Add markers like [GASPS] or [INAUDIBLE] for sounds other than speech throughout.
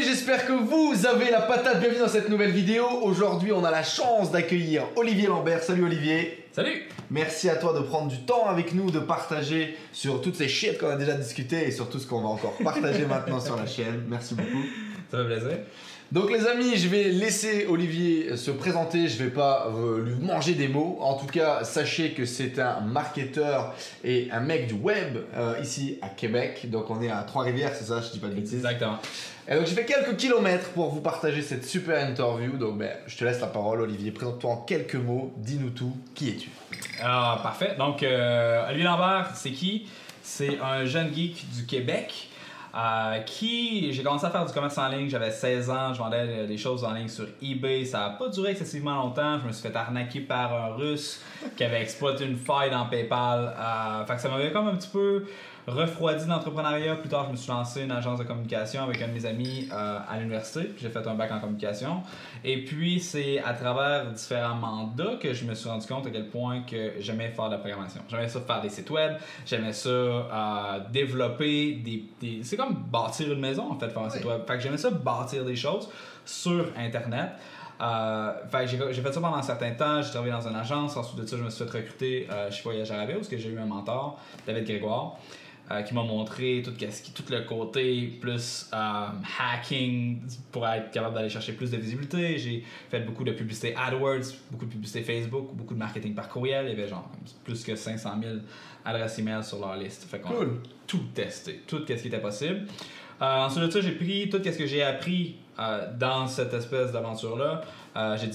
Amis, j'espère que vous avez la patate. Bienvenue dans cette nouvelle vidéo. Aujourd'hui, on a la chance d'accueillir Olivier Lambert. Salut Olivier. Salut Merci à toi de prendre du temps avec nous, de partager sur toutes ces shit qu'on a déjà discuté et sur tout ce qu'on va encore partager [LAUGHS] maintenant sur la chaîne. Merci beaucoup. Ça fait plaisir. Donc les amis, je vais laisser Olivier se présenter, je vais pas euh, lui manger des mots. En tout cas, sachez que c'est un marketeur et un mec du web euh, ici à Québec. Donc on est à Trois-Rivières, c'est ça, je dis pas de bêtises. Exactement. Et donc j'ai fait quelques kilomètres pour vous partager cette super interview. Donc ben, je te laisse la parole Olivier, présente-toi en quelques mots, dis-nous tout, qui es-tu? Alors, parfait. Donc, euh, Olivier Lambert, c'est qui? C'est un jeune geek du Québec. euh, qui, j'ai commencé à faire du commerce en ligne, j'avais 16 ans, je vendais des choses en ligne sur eBay, ça n'a pas duré excessivement longtemps, je me suis fait arnaquer par un russe qui avait exploité une faille dans PayPal, euh, ça m'avait comme un petit peu refroidi l'entrepreneuriat. Plus tard, je me suis lancé une agence de communication avec un de mes amis euh, à l'université. J'ai fait un bac en communication. Et puis, c'est à travers différents mandats que je me suis rendu compte à quel point que j'aimais faire de la programmation. J'aimais ça faire des sites web. J'aimais ça euh, développer des, des- C'est comme bâtir une maison, en fait, faire un site web. Fait que j'aimais ça bâtir des choses sur Internet. Euh, fait que j'ai j'ai fait ça pendant un certain temps, j'ai travaillé dans une agence, ensuite de ça je me suis fait recruter euh, chez Voyage Arabia parce que j'ai eu un mentor, David Grégoire, euh, qui m'a montré tout, tout le côté plus euh, hacking pour être capable d'aller chercher plus de visibilité. J'ai fait beaucoup de publicité AdWords, beaucoup de publicité Facebook, beaucoup de marketing par courriel. Il y avait genre plus que 500 000 adresses email sur leur liste. Fait qu'on a Cool. tout testé, tout ce qui était possible. Euh, ensuite de ça, j'ai pris tout ce que j'ai appris euh, dans cette espèce d'aventure-là. Euh, j'ai,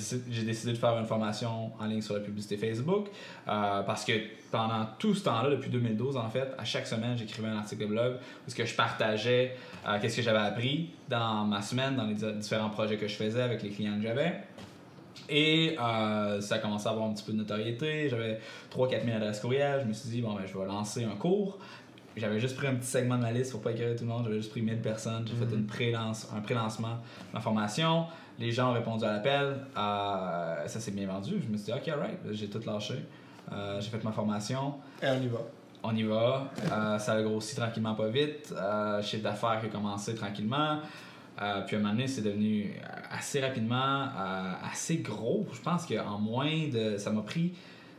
décidé, de faire une formation en ligne sur la publicité Facebook euh, parce que pendant tout ce temps-là, depuis 2012 en fait, à chaque semaine, j'écrivais un article de blog où ce que je partageais qu'est-ce que j'avais appris dans ma semaine, dans les di- différents projets que je faisais avec les clients que j'avais. Et ça a commencé à avoir un petit peu de notoriété. J'avais 3-4 000 adresses courriel. Je me suis dit, bon, ben, je vais lancer un cours. J'avais juste pris un petit segment de ma liste pour pas écrire tout le monde. J'avais juste pris 1000 personnes. J'ai fait une pré-lance, un pré-lancement de ma formation. Les gens ont répondu à l'appel. Euh, ça s'est bien vendu. Je me suis dit, OK, alright. J'ai tout lâché. Euh, j'ai fait ma formation. Et on y va. On y va. Euh, ça a grossi tranquillement, pas vite. Euh, chiffre d'affaires qui a commencé tranquillement. Euh, puis à un moment donné, c'est devenu assez rapidement euh, assez gros. Je pense qu'en moins de. Ça m'a pris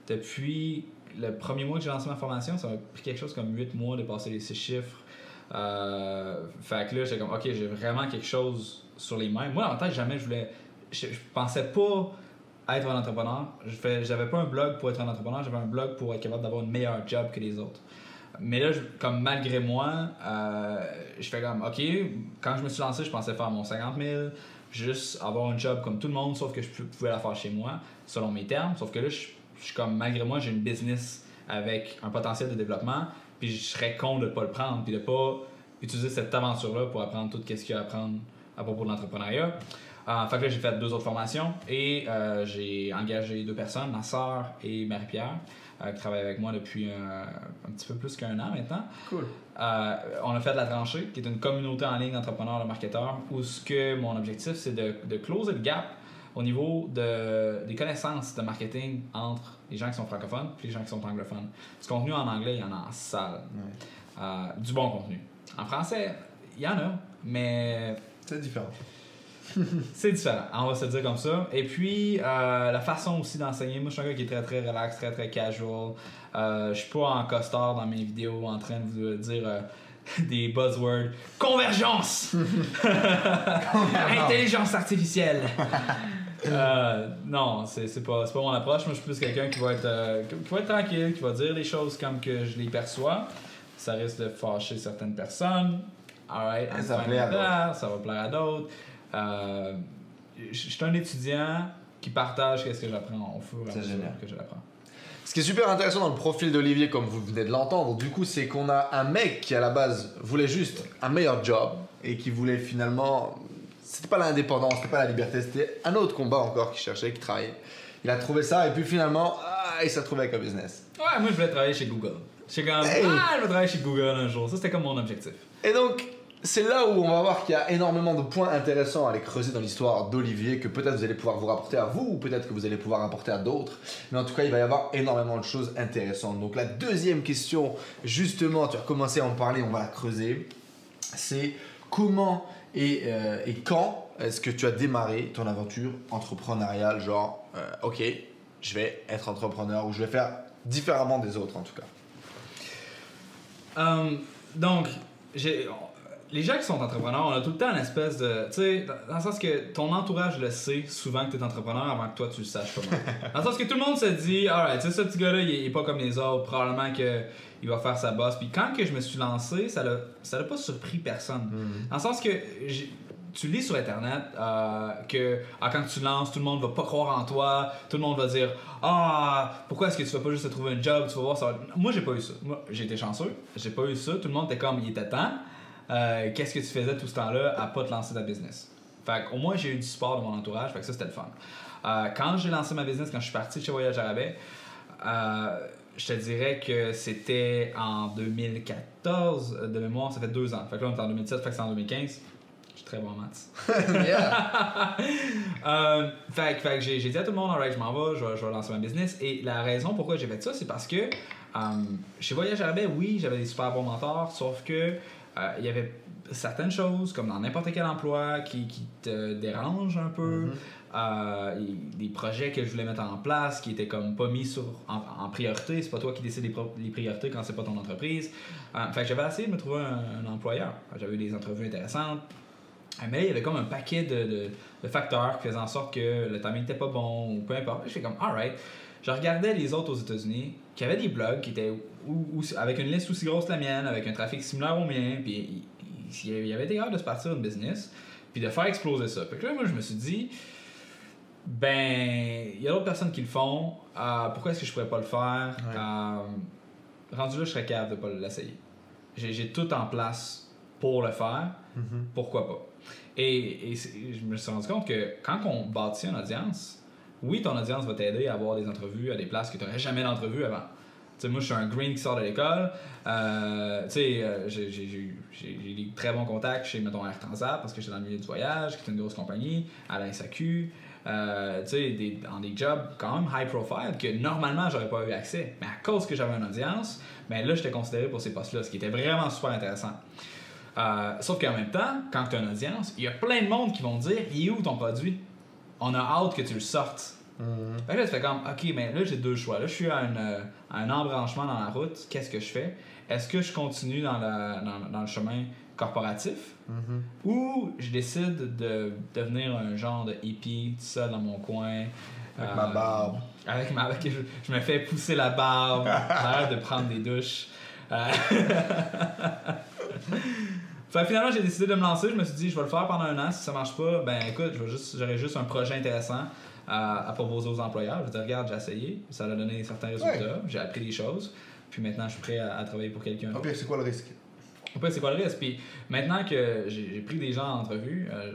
depuis le premier mois que j'ai lancé ma formation, ça m'a pris quelque chose comme 8 mois de passer les 6 chiffres. Euh, fait que là, j'étais comme, ok, j'ai vraiment quelque chose sur les mains. Moi, en tête, jamais je voulais. Je, pensais pas être un entrepreneur. Je j'avais pas un blog pour être un entrepreneur, j'avais un blog pour être capable d'avoir une meilleure job que les autres. Mais là, comme malgré moi, euh, je fais comme, ok, quand je me suis lancé, je pensais faire mon 50 000, juste avoir un job comme tout le monde, sauf que je pou- pouvais la faire chez moi, selon mes termes. Sauf que là, je, je suis comme, malgré moi, j'ai une business avec un potentiel de développement, puis je serais con de pas le prendre, puis de pas utiliser cette aventure-là pour apprendre tout ce qu'il y a à apprendre à propos de l'entrepreneuriat. Euh, fait que là, j'ai fait deux autres formations et euh, j'ai engagé deux personnes, ma soeur et Marie-Pierre, euh, qui travaillent avec moi depuis un petit peu plus qu'un an maintenant. Cool. Euh, on a fait de la tranchée, qui est une communauté en ligne d'entrepreneurs, de marketeurs, où ce que mon objectif, c'est de, de closer le gap au niveau de, des connaissances de marketing entre les gens qui sont francophones et les gens qui sont anglophones. Du contenu en anglais, il y en a en salle. Euh, du bon contenu. En français, il y en a, mais C'est différent. [LAUGHS] c'est différent, on va se dire comme ça. Et puis, euh, la façon aussi d'enseigner, moi je suis un gars qui est très très relax, très très casual. Euh, je suis pas en costard dans mes vidéos en train de vous dire euh, [LAUGHS] des buzzwords. Convergence! [LAUGHS] Intelligence artificielle! Euh, non, c'est pas, pas mon approche. Moi, je suis plus quelqu'un qui va être euh, qui va être tranquille, qui va dire les choses comme que je les perçois. Ça risque de fâcher certaines personnes. Alright, I'm Ça fine plaît à ça va plaire à d'autres. Euh, je suis un étudiant qui partage ce que j'apprends au fur et à mesure génial. que je l'apprends. Ce qui est super intéressant dans le profil d'Olivier, comme vous venez de l'entendre, du coup, c'est qu'on a un mec qui à la base voulait juste un meilleur job et qui voulait finalement. C'était pas l'indépendance, c'était pas la liberté, c'était un autre combat encore qu'il cherchait, qu'il travaillait. Il a trouvé ça et puis finalement, ah, il s'est retrouvé avec un business. Ouais, moi je voulais travailler chez Google. J'étais comme, Hey! ah, je vais travailler chez Google un jour. Ça, c'était comme mon objectif. Et donc, c'est là où on va voir qu'il y a énormément de points intéressants à aller creuser dans l'histoire d'Olivier, que peut-être vous allez pouvoir vous rapporter à vous, ou peut-être que vous allez pouvoir apporter à d'autres. Mais en tout cas, il va y avoir énormément de choses intéressantes. Donc la deuxième question, justement, tu as commencé à en parler, on va la creuser, c'est comment et, euh, et quand est-ce que tu as démarré ton aventure entrepreneuriale, genre, euh, ok, je vais être entrepreneur, ou je vais faire différemment des autres en tout cas? Euh, donc, les gens qui sont entrepreneurs, on a tout le temps une espèce de. Tu sais, dans- dans le sens que ton entourage le sait souvent que tu es entrepreneur avant que toi tu le saches comment. [LAUGHS] dans le sens que tout le monde se dit, alright, tu sais, ce petit gars-là, il, est- il est pas comme les autres, probablement que il va faire sa bosse. Puis quand que je me suis lancé, ça l'a ça l'a pas surpris personne. Dans le sens que tu lis sur internet euh, que ah, quand tu lances, tout le monde va pas croire en toi, tout le monde va dire ah pourquoi est-ce que tu vas pas juste te trouver un job, tu vas voir ça. va- Moi j'ai pas eu ça. Moi j'ai été chanceux, j'ai pas eu ça. Tout le monde était comme il était temps. Euh, Qu'est-ce que tu faisais tout ce temps-là à pas te lancer ta business? Fait au moins j'ai eu du support de mon entourage, fait que ça c'était le fun. Euh, quand j'ai lancé ma business, quand je suis parti de chez Voyage Arabais, euh, je te dirais que c'était en 2014 euh, de mémoire, ça fait deux ans. Fait que là, on est en 2017, fait que c'est en 2015. Je suis très bon en maths. [LAUGHS] [LAUGHS] Euh, fait, que- fait que j'ai dit à tout le monde, alright, je m'en vais, je vais, je vais lancer ma business. Et la raison pourquoi j'ai fait ça, c'est parce que euh, chez Voyage Arabais, oui, j'avais des super bons mentors, sauf que il y avait certaines choses, comme dans n'importe quel emploi, qui, qui te dérangent un peu. Euh, et des projets que je voulais mettre en place qui étaient comme pas mis sur, en, en priorité. C'est pas toi qui décides les, priorités quand c'est pas ton entreprise. Euh, fait que j'avais essayé de me trouver un, un employeur. J'avais eu des entrevues intéressantes. Euh, Mais il y avait comme un paquet de, de- de facteurs qui faisaient en sorte que le timing n'était pas bon ou peu importe. Je fais comme, alright. Je regardais les autres aux États-Unis qui avaient des blogs qui étaient ou- ou- avec une liste aussi grosse que la mienne, avec un trafic similaire au mien, puis il, il- il y avait été hâte de se partir une business, puis de faire exploser ça. Fait que là, moi, je me suis dit, ben, il y a d'autres personnes qui le font, euh, pourquoi est-ce que je pourrais pas le faire? Ouais. Euh, rendu là, je serais capable de pas l'essayer. J'ai tout en place pour le faire, pourquoi pas? Et, et je me suis rendu compte que quand on bâtit une audience, oui, ton audience va t'aider à avoir des entrevues à des places que tu n'aurais jamais d'entrevue avant. Tu sais, moi, je suis un green qui sort de l'école. Euh, euh, j'ai des très bons contacts chez, mettons, Air Transat parce que j'étais dans le milieu du voyage, qui est une grosse compagnie, à la SAQ. Euh, des- dans des jobs quand même high profile que normalement, j'aurais pas eu accès. Mais à cause que j'avais une audience, ben là, j'étais considéré pour ces postes-là, ce qui était vraiment super intéressant. Euh, sauf qu'en même temps, quand tu as une audience, il y a plein de monde qui vont dire Il est où ton produit On a hâte que tu le sortes. Fait que là, tu fais comme Ok, mais là, j'ai deux choix. Là, je suis à, une, euh, à un embranchement dans la route. Qu'est-ce que je fais? Est-ce que je continue dans, la- dans- dans le chemin corporatif? Ou je décide de devenir un genre de hippie tout seul dans mon coin Avec euh, ma barbe. avec ma avec- je, je me fais pousser la barbe [LAUGHS] j'arrête de prendre des douches Euh, [LAUGHS] Fait que finalement, j'ai décidé de me lancer. Je me suis dit, je vais le faire pendant un an. Si ça marche pas, ben écoute, je vais juste- j'aurai juste un projet intéressant à, à proposer aux employeurs. Je dire, regarde, j'ai essayé. Ça a donné certains résultats. J'ai appris des choses. Puis maintenant, je suis prêt à, à travailler pour quelqu'un. Pire, c'est quoi le risque? Pire, c'est quoi le risque? Puis maintenant que j'ai pris des gens en entrevue, euh,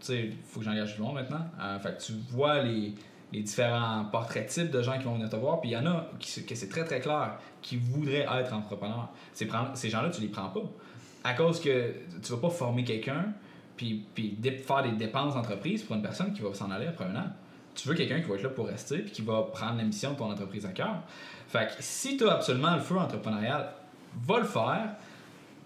tu sais, il faut que j'engage du monde maintenant. Euh, fait que tu vois les, les différents portraits types de gens qui vont venir te voir. Puis il y en a qui, que c'est très très clair, qui voudraient être entrepreneurs. Ces, ces gens-là, tu les prends pas. À cause que tu vas pas former quelqu'un, puis, puis faire des dépenses d'entreprise pour une personne qui va s'en aller après un an. Tu veux quelqu'un qui va être là pour rester, puis qui va prendre la mission de ton entreprise à cœur. Fait que si tu as absolument le feu entrepreneurial, va le faire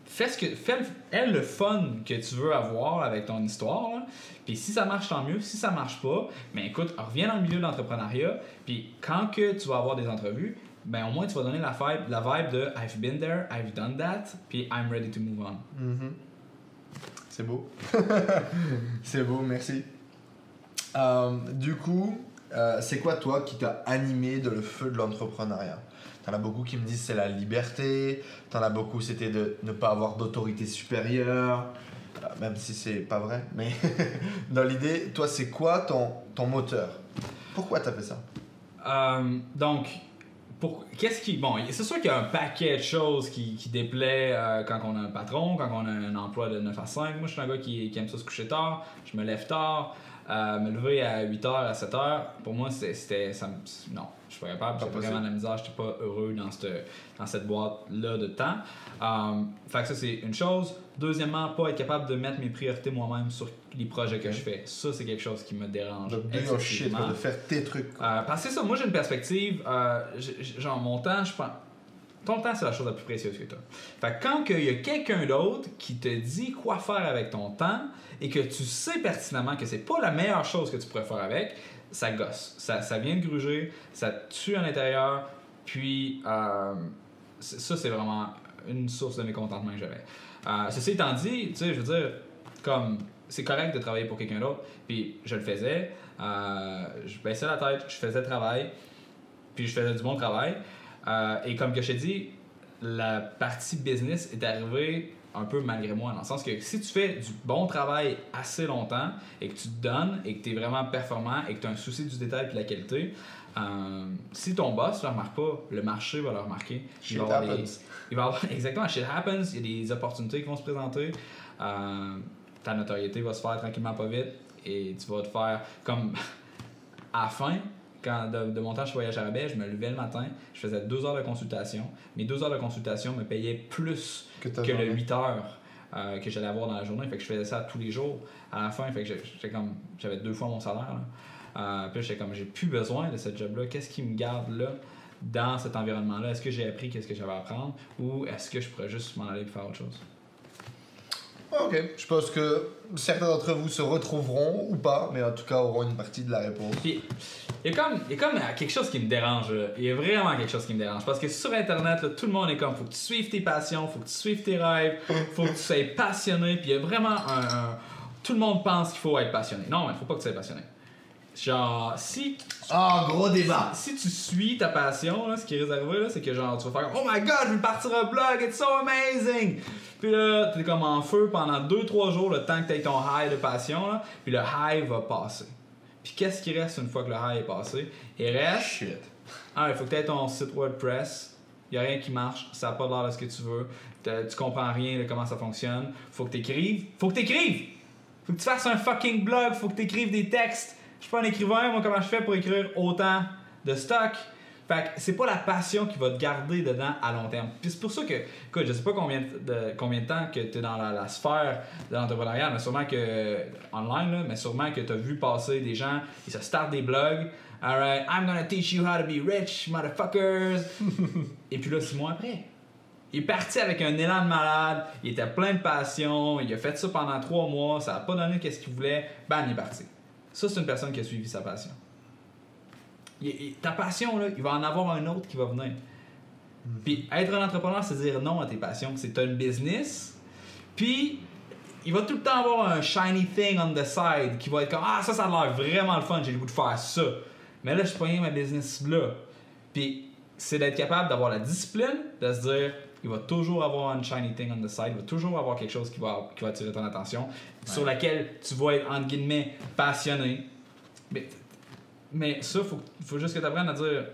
fais ce que fais le, le fun que tu veux avoir avec ton histoire puis si ça marche tant mieux si ça marche pas mais écoute reviens dans le milieu de l'entrepreneuriat puis quand que tu vas avoir des entrevues ben au moins tu vas donner la vibe, la vibe de I've been there I've done that puis I'm ready to move on Mhm. C'est beau. [LAUGHS] c'est beau, merci. Euh, du coup, euh, c'est quoi toi qui t'a animé de le feu de l'entrepreneuriat? T'en as beaucoup qui me disent c'est la liberté, t'en as beaucoup c'était de ne pas avoir d'autorité supérieure, euh, même si c'est pas vrai, mais [LAUGHS] dans l'idée, toi c'est quoi ton, ton moteur? Pourquoi t'as fait ça? Donc, qu'est-ce qui. Bon, c'est sûr qu'il y a un paquet de choses qui, déplaît quand on a un patron, quand on a un emploi de 9 à 5. Moi, je suis un gars qui, qui aime ça se coucher tard, je me lève tard. Euh, me lever à 8h, à 7h, pour moi, c'était. ça non, je suis pas capable. J'avais vraiment de la misère. J'étais pas heureux dans cette, dans cette boîte-là de temps. Euh, fait que ça, c'est une chose. Deuxièmement, pas être capable de mettre mes priorités moi-même sur les projets que je fais. Ça, c'est quelque chose qui me dérange. De do your shit, de faire tes trucs. Euh, parce que ça, moi j'ai une perspective, euh, genre mon temps, je pense. Ton temps, c'est la chose la plus précieuse que tu. Fait que quand il y a quelqu'un d'autre qui te dit quoi faire avec ton temps et que tu sais pertinemment que c'est pas la meilleure chose que tu pourrais faire avec, ça gosse. Ça, ça vient de gruger, ça tue à l'intérieur, puis euh, ça, c'est vraiment une source de mécontentement que j'avais. Euh, ceci étant dit, tu sais, je veux dire, comme c'est correct de travailler pour quelqu'un d'autre, puis je le faisais, euh, je baissais la tête, je faisais le travail, puis je faisais du bon travail. Euh, et comme que je t'ai dit, la partie business est arrivée un peu malgré moi, dans le sens que si tu fais du bon travail assez longtemps et que tu te donnes et que tu es vraiment performant et que tu as un souci du détail et de la qualité, euh, si ton boss ne le remarque pas, le marché va le remarquer. Il va avoir des- happens. [LAUGHS] il va avoir exactement shit happens, il y a des opportunités qui vont se présenter. Euh, ta notoriété va se faire tranquillement pas vite et tu vas te faire comme [LAUGHS] à la fin quand de, de mon temps chez Voyage à Rabais, je me levais le matin, je faisais deux heures de consultation. Mes deux heures de consultation me payaient plus Que que le journée. 8 heures euh, que j'allais avoir dans la journée. Fait que je faisais ça tous les jours. À la fin, fait que j'ai- j'étais comme j'avais deux fois mon salaire. là. Euh, puis j'étais comme j'ai plus besoin de ce job-là. Qu'est-ce qui me garde là dans cet environnement-là? Est-ce que j'ai appris qu'est-ce que j'avais à apprendre? Ou est-ce que je pourrais juste m'en aller et faire autre chose? Ok, je pense que certains d'entre vous se retrouveront ou pas, mais en tout cas auront une partie de la réponse. Puis, il y a comme, il y a quelque chose qui me dérange. Il y a vraiment quelque chose qui me dérange. Parce que sur Internet, tout le monde est comme, faut que tu suives tes passions, faut que tu suives tes rêves, faut que tu sois passionné. Puis il y a vraiment un, Tout le monde pense qu'il faut être passionné. Non, il faut pas que tu sois passionné. Genre, si, Ah, gros débat si tu suis ta passion, là, ce qui risque d'arriver, là, c'est que genre, tu vas faire Oh my god, je vais partir un blog, it's so amazing! Puis là, t'es comme en feu pendant 2-3 jours, le temps que t'aies ton high de passion, là, puis le high va passer. Puis qu'est-ce qui reste une fois que le high est passé? Il reste Shit. ah, il faut que tu aies ton site WordPress. Il a rien qui marche. Ça n'a pas l'air de ce que tu veux. Tu comprends rien de comment ça fonctionne. faut que tu écrives. faut que tu écrives. faut que tu fasses un fucking blog. faut que tu écrives des textes. Je suis pas un écrivain. Moi, comment je fais pour écrire autant de stock? Fait que c'est pas la passion qui va te garder dedans à long terme. Puis c'est pour ça que, écoute, je sais pas combien de, combien de temps que tu es dans la, la sphère de l'entrepreneuriat, mais sûrement que, online, là, mais sûrement que tu as vu passer des gens, ils se startent des blogs. Alright, I'm gonna teach you how to be rich, motherfuckers. [LAUGHS] Et puis là, six mois après, il est parti avec un élan de malade, il était plein de passion, il a fait ça pendant trois mois, ça a pas donné qu'est-ce qu'il voulait, bam, il est parti. Ça, c'est une personne qui a suivi sa passion. Il- il- ta passion, là, il va en avoir un autre qui va venir. Puis être un entrepreneur, c'est dire non à tes passions. C'est une business, puis il va tout le temps avoir un shiny thing on the side qui va être comme Ah, ça, ça a l'air vraiment le fun, j'ai le goût de faire ça. Mais là, je suis ma business là. Puis c'est d'être capable d'avoir la discipline, de se dire il va toujours avoir un shiny thing on the side, il va toujours avoir quelque chose qui va, qui va attirer ton attention, sur laquelle tu vas être, entre guillemets, passionné. Mais, mais ça, faut, faut juste que tu apprennes à dire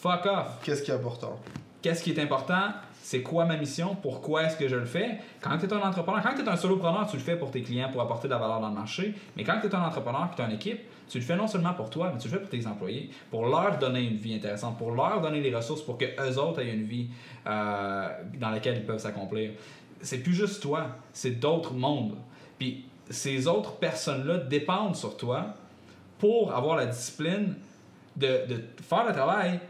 fuck off. Qu'est-ce qui est important? Qu'est-ce qui est important? C'est quoi ma mission? Pourquoi est-ce que je le fais? Quand tu es un entrepreneur, quand tu es un solopreneur, tu le fais pour tes clients, pour apporter de la valeur dans le marché. Mais quand tu es un entrepreneur et tu as une équipe, tu le fais non seulement pour toi, mais tu le fais pour tes employés, pour leur donner une vie intéressante, pour leur donner les ressources pour que eux autres aient une vie euh, dans laquelle ils peuvent s'accomplir. C'est plus juste toi, c'est d'autres mondes. Puis ces autres personnes-là dépendent sur toi pour avoir la discipline de, de faire le travail,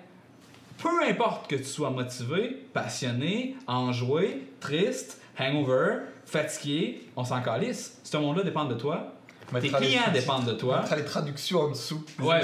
peu importe que tu sois motivé, passionné, enjoué, triste, hangover, fatigué, on s'en calisse. Ce monde-là dépend de toi. Tes clients dépendent de toi. Mettra les traductions en dessous. Ouais,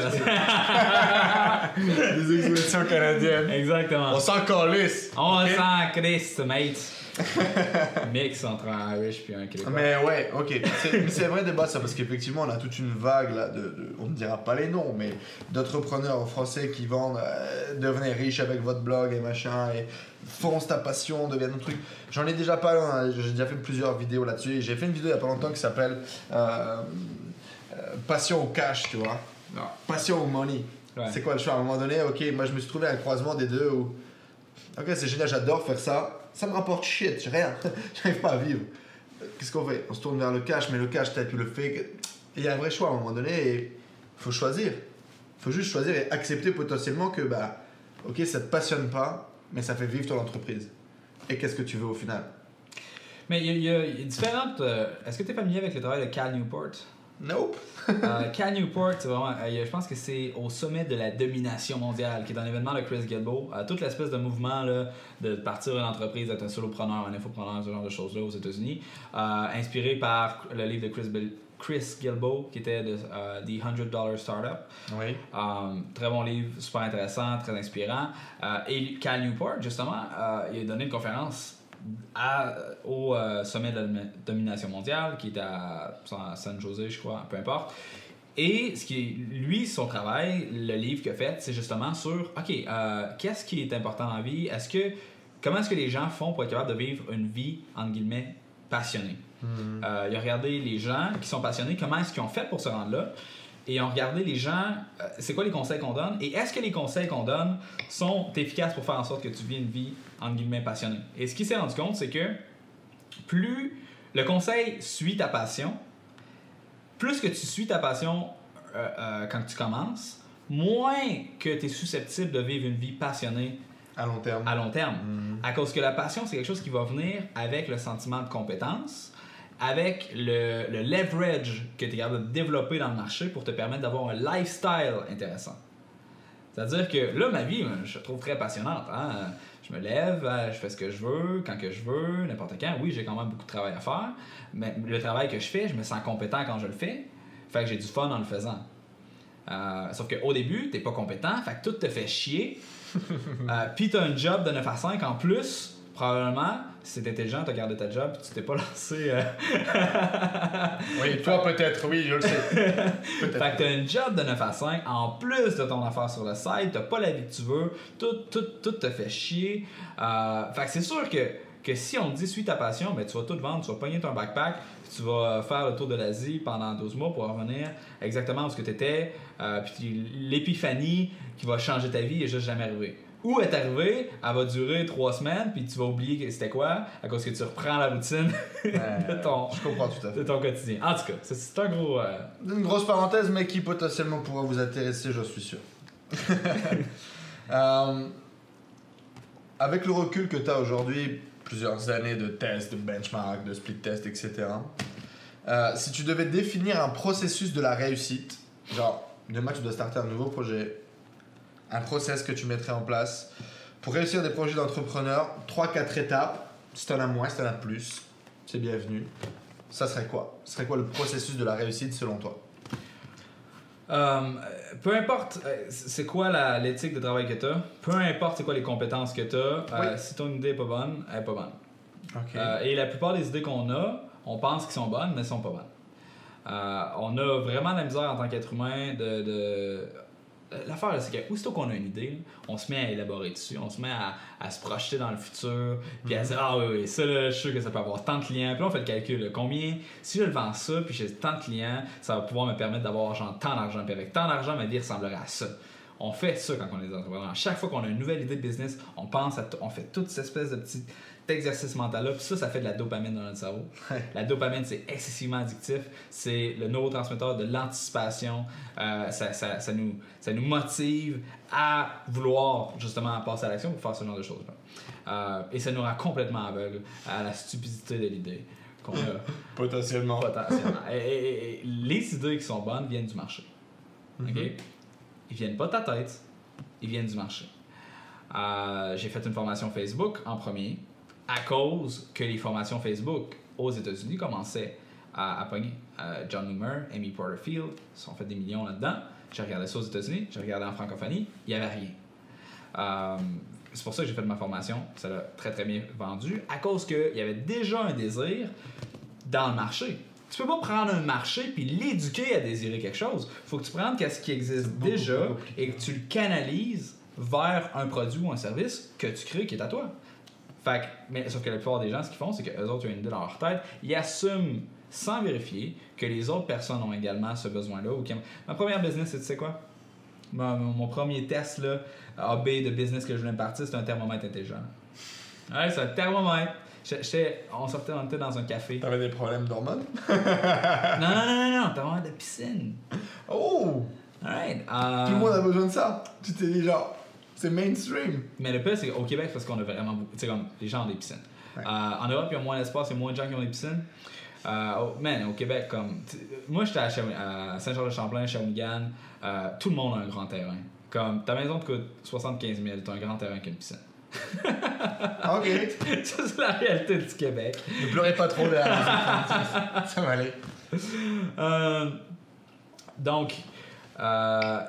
Les [LAUGHS] expressions canadiennes. exactement. On s'en calisse. On Ok? s'en crisse, mate. [LAUGHS] Mix entre un Irish puis un Québécois. Mais ouais, ok. C'est- Mais c'est un vrai débat ça, parce qu'effectivement, on a toute une vague là, de, de- on ne dira pas les noms, mais d'entrepreneurs français qui vendent euh, devenez riche avec votre blog et machin, et fonce ta passion, deviens un truc. J'en ai déjà parlé, hein, j'ai déjà fait plusieurs vidéos là-dessus. J'ai fait une vidéo il y a pas longtemps qui s'appelle euh, euh, Passion au cash, tu vois. Non. Passion au money. Ouais. C'est quoi le choix? À un moment donné, ok, moi je me suis trouvé à un croisement des deux où. Ok, c'est génial, j'adore faire ça. Ça me rapporte shit, j'ai rien. [LAUGHS] J'arrive pas à vivre. Qu'est-ce qu'on fait? On se tourne vers le cash, mais le cash, t'as pu le fait. Et il y a un vrai choix à un moment donné et faut choisir. faut juste choisir et accepter potentiellement que, bah, ok, ça te passionne pas, mais ça fait vivre ton entreprise. Et qu'est-ce que tu veux au final? Mais il y, a- y y différentes. euh, Est-ce que tu es familier avec le travail de Cal Newport? Nope. Euh, [LAUGHS] Cal Newport, vraiment, euh, je pense que c'est au sommet de la domination mondiale, qui est un événement de Chris Gilbo. Euh, toute l'espèce de mouvement là, de partir une entreprise, d'être un solopreneur, un infopreneur, ce genre de choses-là aux États-Unis, inspiré par le livre de Chris, Bil- Chris Gilbo, qui était de, euh, The $100 Startup. Oui. Euh, très bon livre, super intéressant, très inspirant. Euh, et Cal Newport, justement, euh, il a donné une conférence à- au sommet de la domi- domination mondiale, qui est à San Jose, je crois, peu importe. Et ce qui est, lui, son travail, le livre qu'il a fait, c'est justement sur, OK, qu'est-ce qui est important dans la vie? Est-ce que, comment est-ce que les gens font pour être capables de vivre une vie, entre guillemets, passionnée? Euh, il a regardé les gens qui sont passionnés, comment est-ce qu'ils ont fait pour se rendre là. Et ils ont regardé les gens, euh, c'est quoi les conseils qu'on donne et est-ce que les conseils qu'on donne sont efficaces pour faire en sorte que tu vis une vie, entre guillemets, passionnée? Et ce qu'il s'est rendu compte, c'est que plus le conseil suit ta passion, plus que tu suis ta passion euh, euh, quand tu commences, moins que tu es susceptible de vivre une vie passionnée À long terme. à long terme. Mhm. À cause que la passion, c'est quelque chose qui va venir avec le sentiment de compétence, avec le, le leverage que tu es capable de développer dans le marché pour te permettre d'avoir un lifestyle intéressant. C'est-à-dire que là, ma vie, je la trouve très passionnante. hein. Je me lève, euh, je fais ce que je veux, quand que je veux, n'importe quand. Oui, j'ai quand même beaucoup de travail à faire, mais le travail que je fais, je me sens compétent quand je le fais. Fait que j'ai du fun en le faisant. Euh, sauf qu'au début, t'es pas compétent, fait que tout te fait chier. [LAUGHS] Euh, Puis t'as un job de 9 à 5 en plus, probablement. Si t'es intelligent, t'as gardé ta job, tu t'es pas lancé. euh, [LAUGHS] Oui, toi peut-être, oui, je le sais. [LAUGHS] Fait que t'as un job de 9 à 5 en plus de ton affaire sur le site, t'as pas la vie que tu veux, tout, tout, tout te fait chier. Euh, fait que c'est sûr que, que si on te dit suis ta passion, ben tu vas tout vendre, tu vas pogner ton backpack, tu vas euh, faire le tour de l'Asie pendant 12 mois pour revenir exactement où ce que t'étais, euh, puis l'épiphanie qui va changer ta vie est juste jamais arrivée. Ou est arrivée, elle va durer 3 semaines, puis tu vas oublier que c'était quoi, à cause que tu reprends la routine [LAUGHS] de ton, Je comprends tout à fait. de ton quotidien. En tout cas, c'est- c'est un gros... euh, Une grosse parenthèse, mais qui potentiellement pourra vous intéresser, je suis sûr. [LAUGHS] Euh, avec le recul que tu as aujourd'hui, plusieurs années de tests, de benchmark, de split test, etc., euh, si tu devais définir un processus de la réussite, genre, demain tu dois starter un nouveau projet, un process que tu mettrais en place pour réussir des projets d'entrepreneur, 3-4 étapes, si tu en as moins, si tu en as plus, c'est bienvenu. Ça serait quoi? Ce serait quoi le processus de la réussite selon toi? Euh, peu importe euh, c'est quoi l'éthique de travail que tu as, peu importe c'est quoi les compétences que tu as, Oui. si ton idée est pas bonne, elle est pas bonne. Euh, et la plupart des idées qu'on a, on pense qu'elles sont bonnes, mais elles sont pas bonnes. Euh, on a vraiment la misère en tant qu'être humain de. de... L'affaire, là, c'est que aussitôt qu'on a une idée, on se met à élaborer dessus, on se met à, à se projeter dans le futur, puis à dire Ah oui, oui, ça, là, je suis sûr que ça peut avoir tant de clients. Puis là, on fait le calcul. combien, si je le vends ça, puis j'ai tant de clients, ça va pouvoir me permettre d'avoir genre tant d'argent. Puis avec tant d'argent, ma vie ressemblerait à ça. On fait ça quand on est entrepreneur. Chaque fois qu'on a une nouvelle idée de business, on pense à on fait toute cette espèce de petit exercice mental là, puis ça, ça fait de la dopamine dans notre cerveau. La dopamine, c'est excessivement addictif. C'est le neurotransmetteur de l'anticipation. Euh, ça, ça, ça nous, ça nous motive à vouloir justement passer à l'action pour faire ce genre de choses-là. Euh, et ça nous rend complètement aveugle à la stupidité de l'idée qu'on a [LAUGHS] Potentiellement. potentiellement. Et, et- et- et les idées qui sont bonnes viennent du marché. OK? Mhm. Ils viennent pas de ta tête, ils viennent du marché. Euh, j'ai fait une formation Facebook en premier à cause que les formations Facebook aux États-Unis commençaient à, à pogner. Euh, John Loomer, Amy Porterfield, ils se sont fait des millions là-dedans. J'ai regardé ça aux États-Unis, j'ai regardé en francophonie, il n'y avait rien. Euh, c'est pour ça que j'ai fait ma formation. Ça l'a très très bien vendu à cause qu'il y avait déjà un désir dans le marché. Tu peux pas prendre un marché puis l'éduquer à désirer quelque chose. faut que tu prennes ce qui existe déjà et que tu le canalises vers un produit ou un service que tu crées qui est à toi. Fait que, mais sauf que la plupart des gens, ce qu'ils font, c'est qu'eux autres, ont une idée dans leur tête, ils assument sans vérifier que les autres personnes ont également ce besoin-là. ou Ma première business, c'est tu sais quoi? Mon, mon- premier test là, AB de business que je voulais me partir, c'est un thermomètre intelligent. Ouais, c'est un thermomètre. On sortait, on était dans un café. T'avais des problèmes d'hormones? [LAUGHS] Non, non, non, non, non, t'as de piscine. Oh! Alright. euh, Tout le monde a besoin de ça. Tu t'es dit genre, c'est mainstream. Mais le pire, c'est qu'au Québec, parce qu'on a vraiment beaucoup. Tu sais, comme les gens ont des piscines. Ouais. Euh, en Europe, il y a moins d'espace, il y a moins de gens qui ont des piscines. Euh, au- man, au Québec, comme. Moi, j'étais à, Saint-Jean-de-Champlain, Shawinigan. Euh, tout le monde a un grand terrain. Comme ta maison te coûte 75 000, t'as un grand terrain qui a une piscine. [LAUGHS] Ok. [LAUGHS] Ça, c'est la réalité du Québec. ne pleurez pas trop derrière. ça va aller. Euh, donc, euh,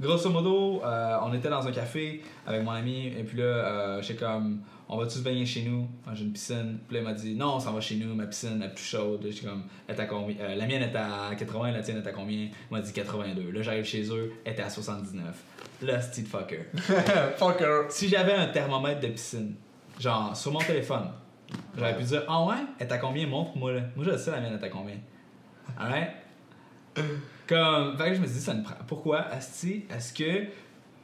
grosso modo, euh, on était dans un café avec mon ami, et puis là, euh, j'étais comme, on va tous baigner chez nous? J'ai une piscine. Puis là, il m'a dit, non, on s'en va chez nous, ma piscine est plus chaude. J'étais comme, elle est à combien? Euh, la mienne est à 80, la tienne est à combien? Il m'a dit 82. Là, j'arrive chez eux, elle était à 79. Là, c'est fucker. [LAUGHS] Fucker. Si j'avais un thermomètre de piscine, genre sur mon téléphone, j'aurais pu dire Ah ouais, elle est à combien? Montre-moi là. Moi je sais la mienne est à combien. Alright? Comme, fait que je me suis dit, ça me prend. Pourquoi? Asti, Est-ce que.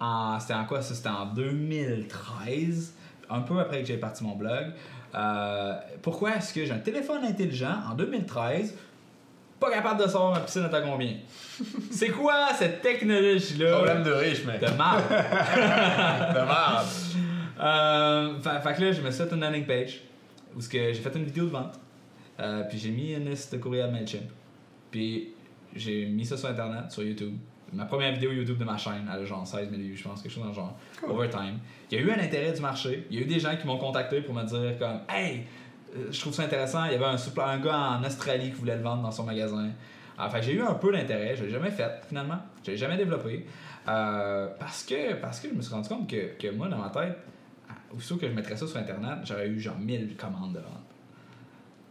en- C'était en quoi ça? C'était en 2013, un peu après que j'ai parti mon blog. Euh, pourquoi est-ce que j'ai un téléphone intelligent en 2013, pas capable de savoir ma piscine est à combien? [LAUGHS] C'est quoi cette technologie-là? Problème de riche, mec. de marde. [LAUGHS] De merde. Euh, fait, fait que là, je me suis fait une landing page où j'ai fait une vidéo de vente. Euh, puis j'ai mis une liste de courriel MailChimp. Puis j'ai mis ça sur Internet, sur YouTube. Ma première vidéo YouTube de ma chaîne, elle a genre 16 000 vues, je pense, quelque chose dans le genre. Overtime. Il y a eu un intérêt du marché. Il y a eu des gens qui m'ont contacté pour me dire comme Hey, euh, je trouve ça intéressant. Il y avait un, un gars en Australie qui voulait le vendre dans son magasin. Fait que j'ai eu un peu d'intérêt. Je l'ai jamais fait finalement. Je l'ai jamais développé. Euh, parce, que, parce que je me suis rendu compte que, que moi, dans ma tête, aussitôt que je mettrais ça sur Internet, j'aurais eu genre 1000 commandes de vente.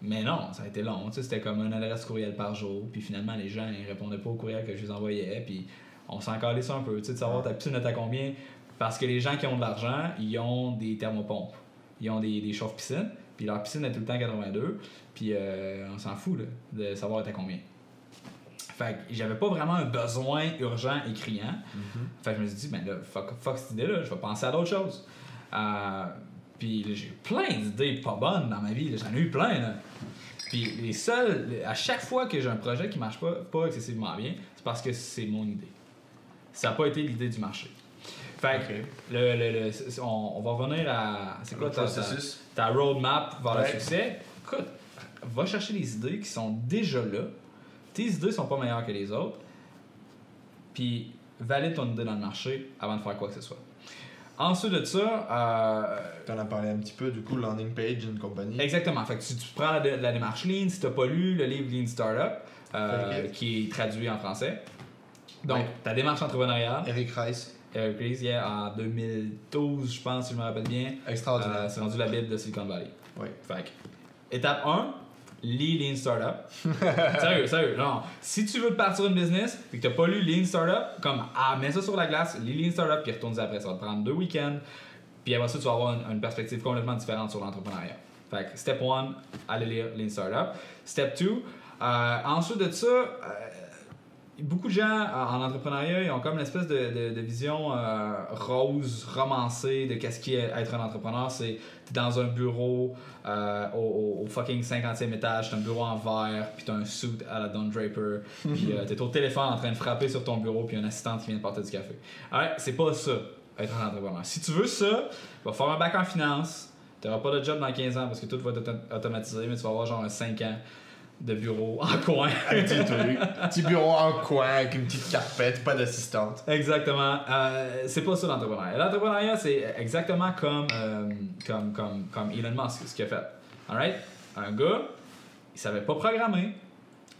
Mais non, ça a été long. C'était comme une adresse courriel par jour. Puis finalement, les gens ils répondaient pas au courriel que je les envoyais. Puis on s'en calait ça un peu. Tu sais, de savoir ta piscine est à combien? Parce que les gens qui ont de l'argent, ils ont des thermopompes. Ils ont des, des chauffe-piscines. Puis leur piscine est tout le temps 82. Puis euh, on s'en fout là, de savoir à combien. Fait que j'avais pas vraiment un besoin urgent et criant. Fait que je me suis dit, ben là, fuck, fuck cette idée-là, je vais penser à d'autres choses. Euh, puis j'ai eu plein d'idées pas bonnes dans ma vie, j'en ai eu plein. Là. Puis les seuls, à chaque fois que j'ai un projet qui marche pas, pas excessivement bien, c'est parce que c'est mon idée. Ça n'a pas été l'idée du marché. Fait que le, le- on, on va revenir à. C'est quoi ta, ta, processus. ta roadmap vers le succès? Écoute, va chercher des idées qui sont déjà là. Tes idées sont pas meilleures que les autres. Puis valide ton idée dans le marché avant de faire quoi que ce soit. Ensuite de ça, euh, T'en as parlé un petit peu, du coup, landing page d'une compagnie. Exactement. Fait que tu, tu prends la, dé- la démarche Lean. Si tu pas lu le livre Lean Startup, euh, qui est traduit en français. Donc, Ouais. ta démarche entrepreneuriale, Eric Rice. Eric Ries, yeah, en 2012, je pense, si je me rappelle bien, Extraordinaire. euh, c'est rendu la Bible de Silicon Valley. Oui. Fait que, étape 1, lis Lean Startup. [LAUGHS] sérieux, sérieux. Non. Si tu veux partir une business et que tu n'as pas lu Lean Startup, comme, ah, mets ça sur la glace, lis Lean Startup, puis retourne après. Ça prendre deux week-ends. Puis après ça, tu vas avoir une, une perspective complètement différente sur l'entrepreneuriat. Fait que, step 1, allez lire Lean Startup. Step 2, euh, ensuite de ça, euh, beaucoup de gens euh, en entrepreneuriat, ils ont comme une espèce de, de- de vision euh, rose, romancée de qu'est-ce qui est être un entrepreneur. C'est t'es dans un bureau euh, au, fucking 50e étage, t'as un bureau en verre, puis t'as un suit à la Don Draper, puis euh, t'es au téléphone en train de frapper sur ton bureau, puis une assistante qui vient te porter du café. Ouais, c'est pas ça, être un entrepreneur. Si tu veux ça, va faire un bac en finance, t'auras pas de job dans 15 ans parce que tout va être auto- automatisé, mais tu vas avoir genre un 5 ans de bureau en coin. Un petit [LAUGHS] truc. petit bureau en coin avec une petite carpette, pas d'assistante. Exactement. Euh, c'est pas ça l'entrepreneuriat. L'entrepreneuriat, c'est exactement comme, euh, comme, comme, comme Elon Musk, ce qu'il a fait. Alright? Un gars, il savait pas programmer,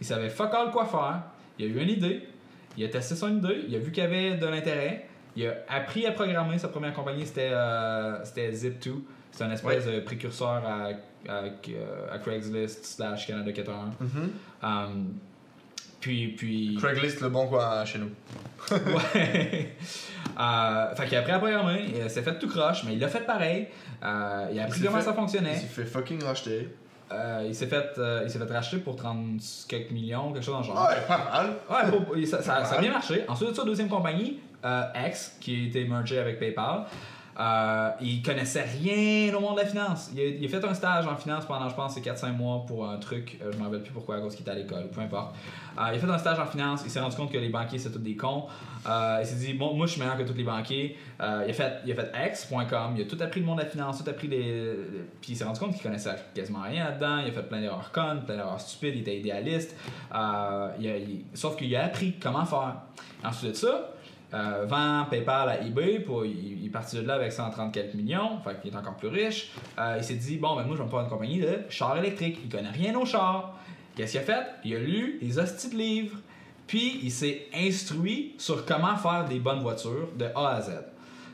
il savait fuck all quoi faire, il a eu une idée, il a testé son idée, il a vu qu'il y avait de l'intérêt, il a appris à programmer. Sa première compagnie, c'était euh, c'était Zip2. C'est un espèce de précurseur à, à, euh, à Craigslist slash Canada 401. Um, puis, puis... Craigslist, le bon quoi chez nous. [LAUGHS] Ouais. Euh, fait qu'il a appris à programmer, il s'est fait tout croche, mais il l'a fait pareil. Euh, il a appris comment fait- ça Il fonctionnait. s'est fait fucking racheter. Euh, il s'est fait, euh, il s'est fait racheter pour 30 quelques millions, quelque chose dans le genre. Ouais, pas mal. Ouais, pour- il- ça, ça- ça a bien marché. Ensuite de ça, deuxième compagnie, euh, X, qui a été mergé avec PayPal. Euh, il connaissait rien au monde de la finance. Il a, fait un stage en finance pendant, je pense, ces 4-5 mois pour un truc, euh, je ne me rappelle plus pourquoi, à cause qu'il était à l'école, peu importe. Euh, il a fait un stage en finance, il s'est rendu compte que les banquiers, c'est tous des cons. Euh, il s'est dit, bon, moi, je suis meilleur que tous les banquiers. Euh, il, a fait, il il a tout appris le monde de la finance, tout appris les. Puis il s'est rendu compte qu'il connaissait quasiment rien là-dedans. Il a fait plein d'erreurs connes, plein d'erreurs stupides, il était idéaliste. Sauf qu'il a appris comment faire. Ensuite de ça, euh, vend PayPal à eBay, pour, il, il est parti de là avec 130 quelques millions, fait qu'il est encore plus riche. Euh, il s'est dit, bon, ben moi je vais me faire une compagnie de chars électriques. Il connaît rien aux chars. Qu'est-ce qu'il a fait? Il a lu des hosties de livres, puis il s'est instruit sur comment faire des bonnes voitures de A à Z.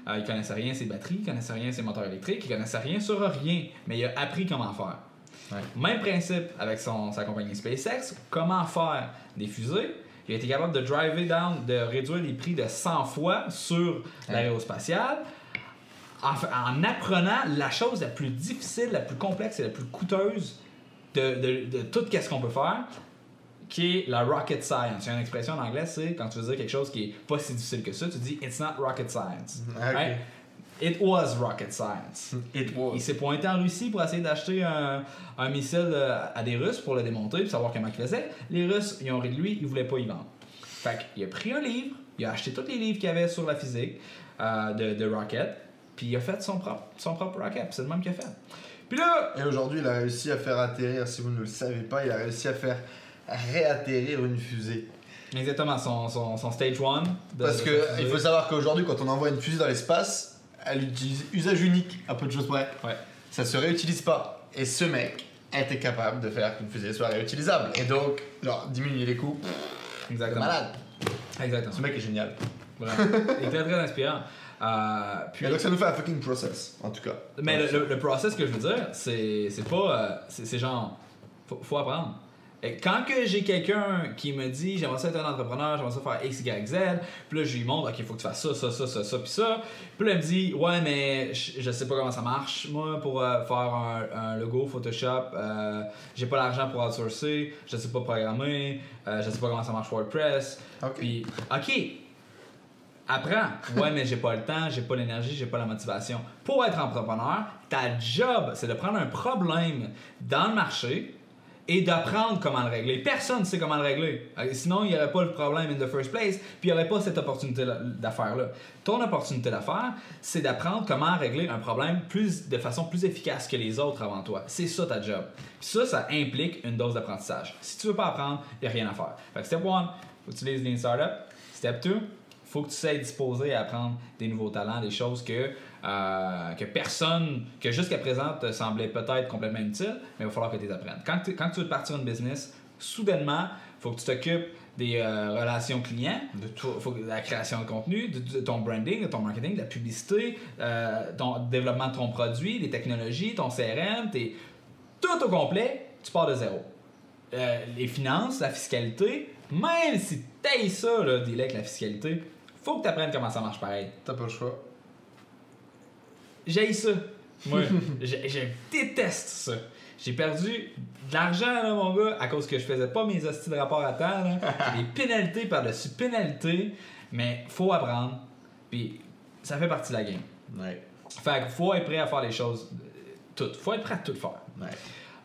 Euh, il connaissait rien ses batteries, il connaissait rien ses moteurs électriques, il connaissait rien sur rien, mais il a appris comment faire. Même principe avec son, sa compagnie SpaceX, comment faire des fusées. Il a été capable de driver down, de réduire les prix de 100 fois sur l'aérospatiale en, apprenant la chose la plus difficile, la plus complexe et la plus coûteuse de, de, de tout ce qu'on peut faire, qui est la rocket science. Il y a une expression en anglais, c'est quand tu veux dire quelque chose qui est pas si difficile que ça, tu dis It's not rocket science. Ah. Right? It was rocket science. It was. Il s'est pointé en Russie pour essayer d'acheter un, un missile euh, à des Russes pour le démonter pour savoir comment il faisait. Les Russes, ils ont ri de lui, ils voulaient pas y vendre. Fait qu'il a pris un livre, il a acheté tous les livres qu'il y avait sur la physique euh, de, de Rocket, puis il a fait son propre, son propre Rocket, c'est le même qu'il a fait. Puis là, Et aujourd'hui, il a réussi à faire atterrir, si vous ne le savez pas, il a réussi à faire réatterrir une fusée. exactement, son, son, son stage 1. Parce que il faut savoir qu'aujourd'hui, quand on envoie une fusée dans l'espace, elle utilise usage unique, un peu de choses près. Ouais. Ça se réutilise pas. Et ce mec était capable de faire qu'une fusée soit réutilisable. Et donc, genre, diminuer les coûts. Exactement. malade. Exactement. Ce mec est génial. Vraiment. Il est très très inspirant. Euh, puis, Et donc, ça nous fait un fucking process, en tout cas. Mais le, le- le process que je veux dire, c'est c'est pas. euh, c'est c'est genre. Faut, faut apprendre. Quand que j'ai quelqu'un qui me dit j'aimerais ça être un entrepreneur, j'aimerais ça faire X, Y, Z, puis là je lui montre, ok, faut que tu fasses ça, ça, ça, ça, ça, puis ça. Puis là elle me dit, ouais, mais je, je sais pas comment ça marche. Moi, pour euh, faire un, un logo Photoshop, euh, j'ai pas l'argent pour outsourcer, je sais pas programmer, euh, je sais pas comment ça marche WordPress. Ok. Puis, ok, apprends. [LAUGHS] Ouais, mais j'ai pas le temps, j'ai pas l'énergie, j'ai pas la motivation. Pour être entrepreneur, ta job, c'est de prendre un problème dans le marché et d'apprendre comment le régler. Personne ne sait comment le régler. Euh, Sinon, il n'y aurait pas le problème in the first place, puis il n'y aurait pas cette opportunité d'affaires-là. Ton opportunité d'affaires, c'est d'apprendre comment régler un problème plus, de façon plus efficace que les autres avant toi. C'est ça ta job. Puis ça, ça implique une dose d'apprentissage. Si tu veux pas apprendre, il n'y a rien à faire. Fait que step 1, faut que tu utilises Lean Startup. Step 2, faut que tu sois disposé à apprendre des nouveaux talents, des choses que, euh, que personne, que jusqu'à présent te semblait peut-être complètement inutile, mais il va falloir que tu les apprennes. Quand, tu- quand tu veux partir une business, soudainement, il faut que tu t'occupes des euh, relations clients, de tout, faut que- de la création de contenu, de, de ton branding, de ton marketing, de la publicité, euh, ton développement de ton produit, les technologies, ton CRM, t'es tout au complet, tu pars de zéro. Euh, les finances, la fiscalité, même si t'aies ça, là, dealer avec la fiscalité, faut que tu apprennes comment ça marche pareil. T'as pas le choix. J'ai ça. Moi, [LAUGHS] je, je déteste ça. J'ai perdu de l'argent, là, mon gars, à cause que je faisais pas mes hosties de rapport à temps. [LAUGHS] J'ai des pénalités par-dessus pénalités, mais faut apprendre. Puis ça fait partie de la game. Ouais. Fait qu'il faut être prêt à faire les choses euh, toutes. Faut être prêt à tout faire. Ouais.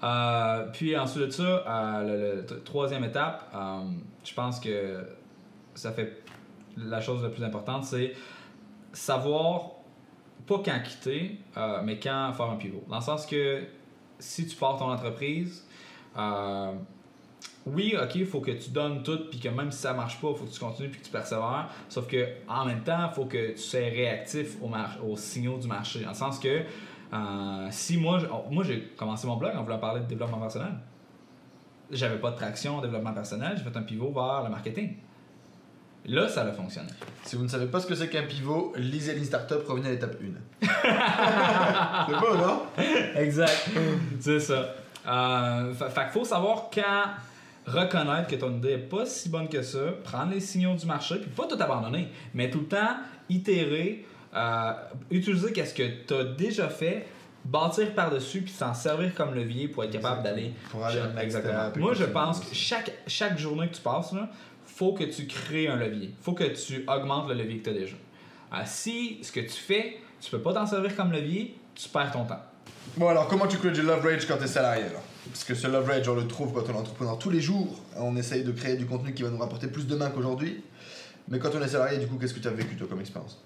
Euh, puis ensuite de ça, euh, t- troisième étape, euh, je pense que ça fait la chose la plus importante, c'est savoir pas quand quitter, euh, mais quand faire un pivot. Dans le sens que si tu pars ton entreprise, euh, oui, ok, il faut que tu donnes tout, puis que même si ça marche pas, il faut que tu continues puis que tu persévères. Sauf que en même temps, il faut que tu sois réactif aux signaux du marché. Dans le sens que euh, si oh, moi j'ai commencé mon blog en voulant parler de développement personnel. J'avais pas de traction en développement personnel, j'ai fait un pivot vers le marketing. Là, ça a fonctionné. Si vous ne savez pas ce que c'est qu'un pivot, lisez Lean Startup, revenez à l'étape 1. [LAUGHS] c'est beau, non? Exact. C'est ça. Euh, fa- fait qu'il faut savoir quand reconnaître que ton idée n'est pas si bonne que ça, prendre les signaux du marché, puis pas tout abandonner, mais tout le temps itérer, euh, utiliser qu'est-ce que tu as déjà fait, bâtir par-dessus, puis s'en servir comme levier pour être capable d'aller. Pour aller Exactement. Moi, je pense que chaque, chaque journée que tu passes, là, faut que tu crées un levier. faut que tu augmentes le levier que tu as déjà. Euh, si ce que tu fais tu peux pas t'en servir comme levier, tu perds ton temps. Bon, alors comment tu crées du leverage quand t'es salarié alors Parce que ce leverage, on le trouve quand on est entrepreneur tous les jours. On essaye de créer du contenu qui va nous rapporter plus demain qu'aujourd'hui. Mais quand on est salarié, du coup, qu'est-ce que tu as vécu toi comme expérience?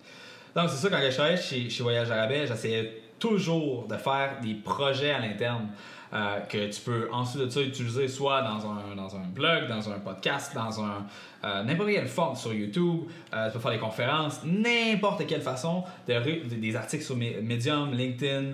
Donc, c'est ça, quand je travaillais chez, chez Voyage Arabais, j'essayais toujours de faire des projets à l'interne euh, que tu peux ensuite de ça utiliser soit dans un, dans un blog, dans un podcast, dans un euh, n'importe quelle forme sur YouTube, euh, tu peux faire des conférences, n'importe quelle façon, de, ré- de- des articles sur Medium, LinkedIn,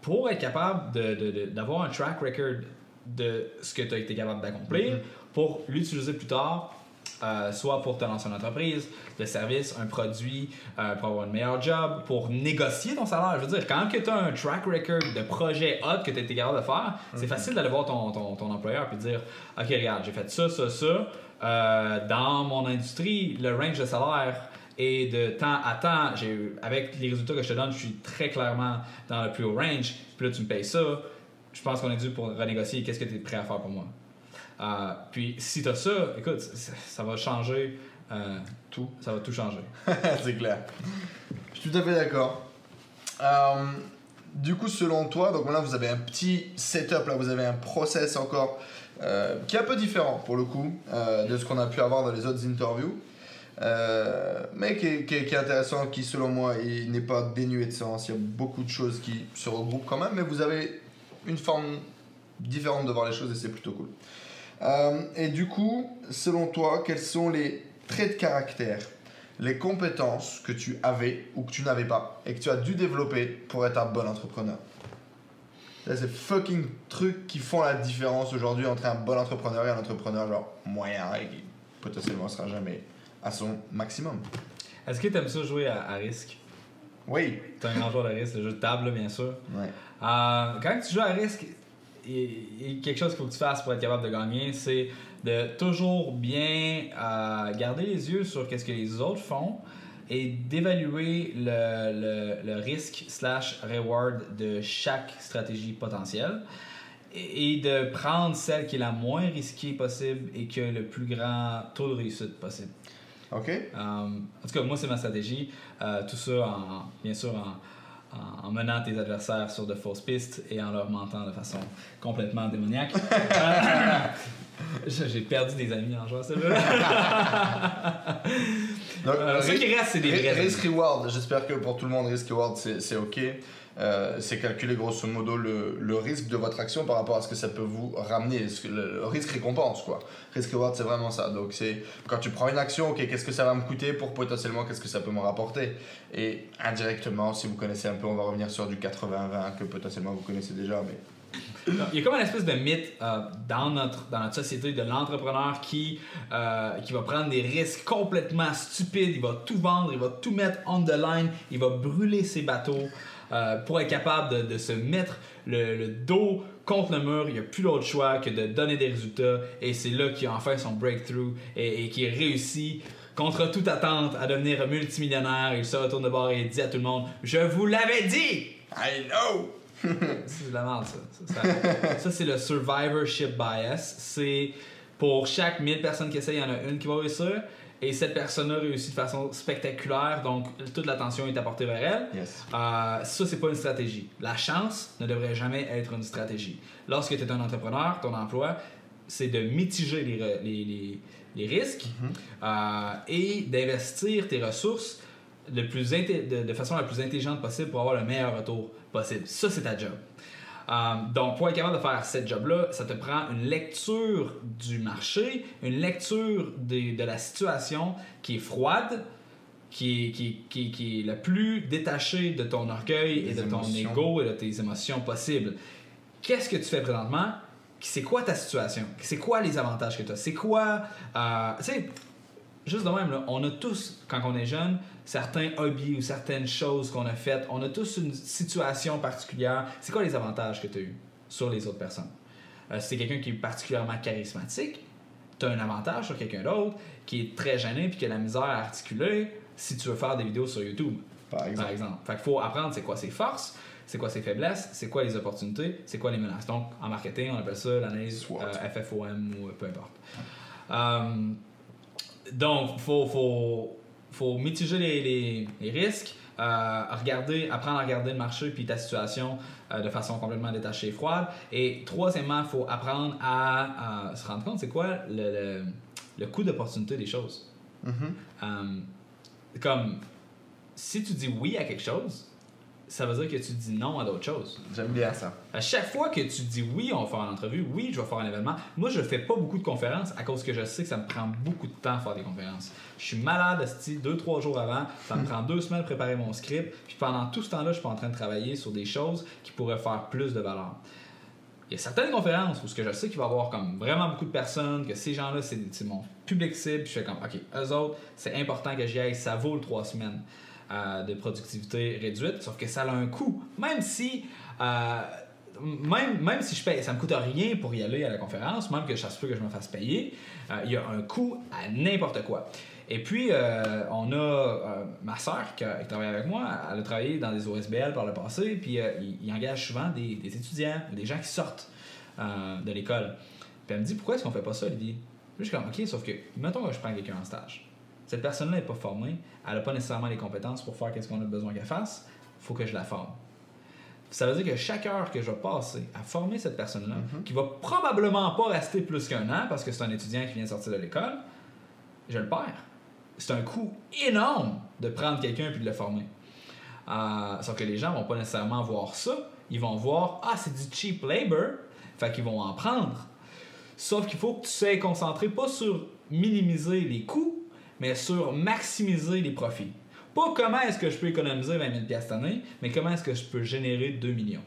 pour être capable de- d'avoir un track record de ce que tu as été capable d'accomplir pour l'utiliser plus tard euh, soit pour te lancer une entreprise, de service, un produit, euh, pour avoir un meilleur job, pour négocier ton salaire. Je veux dire, quand tu as un track record de projet hot que tu été capable de faire, c'est facile d'aller voir ton, ton, ton employeur et dire Ok, regarde, j'ai fait ça, ça, ça. Euh, dans mon industrie, le range de salaire est de temps à temps. Avec les résultats que je te donne, je suis très clairement dans le plus haut range. Puis là, tu me payes ça. Je pense qu'on est dû pour renégocier. Qu'est-ce que tu es prêt à faire pour moi? Euh, puis si t'as ça, écoute, ça, va changer euh, Tout. Ça va tout changer. [LAUGHS] c'est clair. Je suis tout à fait d'accord. Euh, du coup, selon toi, donc là, vous avez un petit setup, là, vous avez un process encore qui est un peu différent pour le coup de ce qu'on a pu avoir dans les autres interviews. Mais qui est, intéressant, qui selon moi n'est pas dénué de sens. Il y a beaucoup de choses qui se regroupent quand même, mais vous avez une forme différente de voir les choses et c'est plutôt cool. Euh, et du coup, selon toi, quels sont les traits de caractère, les compétences que tu avais ou que tu n'avais pas et que tu as dû développer pour être un bon entrepreneur? C'est ces fucking trucs qui font la différence aujourd'hui entre un bon entrepreneur et un entrepreneur genre moyen et qui potentiellement sera jamais à son maximum. Est-ce que tu aimes ça jouer à, à risque? Oui. T'es un grand joueur de risque, le jeu de table, bien sûr. Ouais. Euh, quand tu joues à risque, a quelque chose qu'il faut que tu fasses pour être capable de gagner, c'est de toujours bien euh, garder les yeux sur qu'est-ce que les autres font et d'évaluer le, le- le risque slash reward de chaque stratégie potentielle et, et de prendre celle qui est la moins risquée possible et qui a le plus grand taux de réussite possible. Ok. Euh, en tout cas, moi, c'est ma stratégie. Euh, tout ça, en, bien sûr, en, en- en menant tes adversaires sur de fausses pistes et en leur mentant de façon complètement démoniaque. [LAUGHS] [LAUGHS] J'ai perdu des amis en jouant à ce jeu. Donc, Euh, ce qui reste, c'est des vrais. Risk reward, j'espère que pour tout le monde, risk reward, c'est ok. Euh, c'est calculer grosso modo le, risque de votre action par rapport à ce que ça peut vous ramener, le, risque récompense quoi. Risk reward c'est vraiment ça. Donc c'est quand tu prends une action, ok qu'est-ce que ça va me coûter pour potentiellement qu'est-ce que ça peut me rapporter? Et indirectement, si vous connaissez un peu, on va revenir sur du 80-20 que potentiellement vous connaissez déjà, mais Il y a comme une espèce de mythe euh, dans, notre, dans notre société de l'entrepreneur qui, euh, qui va prendre des risques complètement stupides, il va tout vendre, il va tout mettre on the line, il va brûler ses bateaux euh, pour être capable de, de se mettre le, le dos contre le mur. Il n'y a plus d'autre choix que de donner des résultats et c'est là qu'il a enfin son breakthrough et, et qu'il réussit contre toute attente à devenir multimillionnaire. Il se retourne de bord et dit à tout le monde Je vous l'avais dit I know. [LAUGHS] c'est de la merde, ça. Ça, ça- ça, c'est le survivorship bias. C'est pour chaque 1000 personnes qui essayent, il y en a une qui va réussir. Et cette personne-là réussit de façon spectaculaire, donc toute l'attention est apportée vers elle. Yes. Euh, ça, c'est pas une stratégie. La chance ne devrait jamais être une stratégie. Lorsque tu es un entrepreneur, ton emploi, c'est de mitiger les, re- les, les- les risques euh, et d'investir tes ressources le plus inté- de, de façon la plus intelligente possible pour avoir le meilleur retour possible. Ça, c'est ta job. Euh, donc, pour être capable de faire cette job-là, ça te prend une lecture du marché, une lecture de, de la situation qui est froide, qui est, qui, qui qui est la plus détachée de ton orgueil et de ton ego et de tes émotions possibles. Qu'est-ce que tu fais présentement? C'est quoi ta situation? C'est quoi les avantages que tu as? C'est quoi... euh, tu sais, juste de même, là, on a tous, quand on est jeune, certains hobbies ou certaines choses qu'on a faites. On a tous une situation particulière. C'est quoi les avantages que tu as eu sur les autres personnes? Euh, si t'es quelqu'un qui est particulièrement charismatique, tu as un avantage sur quelqu'un d'autre qui est très gêné puis qui a la misère à articuler si tu veux faire des vidéos sur YouTube, Par exemple. par exemple. Fait qu'il faut apprendre c'est quoi ses forces, c'est quoi ses faiblesses, c'est quoi les opportunités, c'est quoi les menaces. Donc, en marketing, on appelle ça l'analyse euh, FFOM ou euh, peu importe. Euh, donc, faut, faut, faut mitiger les, les- les risques, euh, regarder, apprendre à regarder le marché puis ta situation euh, de façon complètement détachée et froide. Et troisièmement, il faut apprendre à, à se rendre compte c'est quoi le, le, le coût d'opportunité des choses. Mhm. Euh, comme si tu dis oui à quelque chose, ça veut dire que tu dis non à d'autres choses. J'aime bien ça. À chaque fois que tu dis oui, on va faire une entrevue, oui, je vais faire un événement, moi je fais pas beaucoup de conférences à cause que je sais que ça me prend beaucoup de temps à faire des conférences. Je suis malade, esti, deux, trois jours avant, ça me [LAUGHS] prend deux semaines de préparer mon script, puis pendant tout ce temps-là, je suis pas en train de travailler sur des choses qui pourraient faire plus de valeur. Il y a certaines conférences où ce que je sais qu'il va y avoir comme vraiment beaucoup de personnes, que ces gens-là, c'est c'est mon public cible, puis je fais comme, OK, eux autres, c'est important que j'y aille, ça vaut le trois semaines euh, de productivité réduite, sauf que ça a un coût. Même si, euh, même, même si je paye, ça me coûte rien pour y aller à la conférence, même que je se peut que je me fasse payer, euh, il y a un coût à n'importe quoi. Et puis, euh, on a ma soeur qui, travaille avec moi, elle a travaillé dans des OSBL par le passé, puis il, engage souvent des, étudiants, des gens qui sortent de l'école. Puis elle me dit, pourquoi est-ce qu'on fait pas ça, Lydie? Puis je suis comme, OK, sauf que, mettons que je prends quelqu'un en stage. Cette personne-là n'est pas formée, elle n'a pas nécessairement les compétences pour faire ce qu'on a besoin qu'elle fasse, il faut que je la forme. Ça veut dire que chaque heure que je vais passer à former cette personne-là, qui va probablement pas rester plus qu'un an parce que c'est un étudiant qui vient de sortir de l'école, je le perds. C'est un coût énorme de prendre quelqu'un puis de le former. Euh, sauf que les gens vont pas nécessairement voir ça. Ils vont voir, ah, c'est du cheap labor, fait qu'ils vont en prendre. Sauf qu'il faut que tu sois concentré pas sur minimiser les coûts, mais sur maximiser les profits. Pas comment est-ce que je peux économiser 20 000 piastres cette année, mais comment est-ce que je peux générer 2 millions.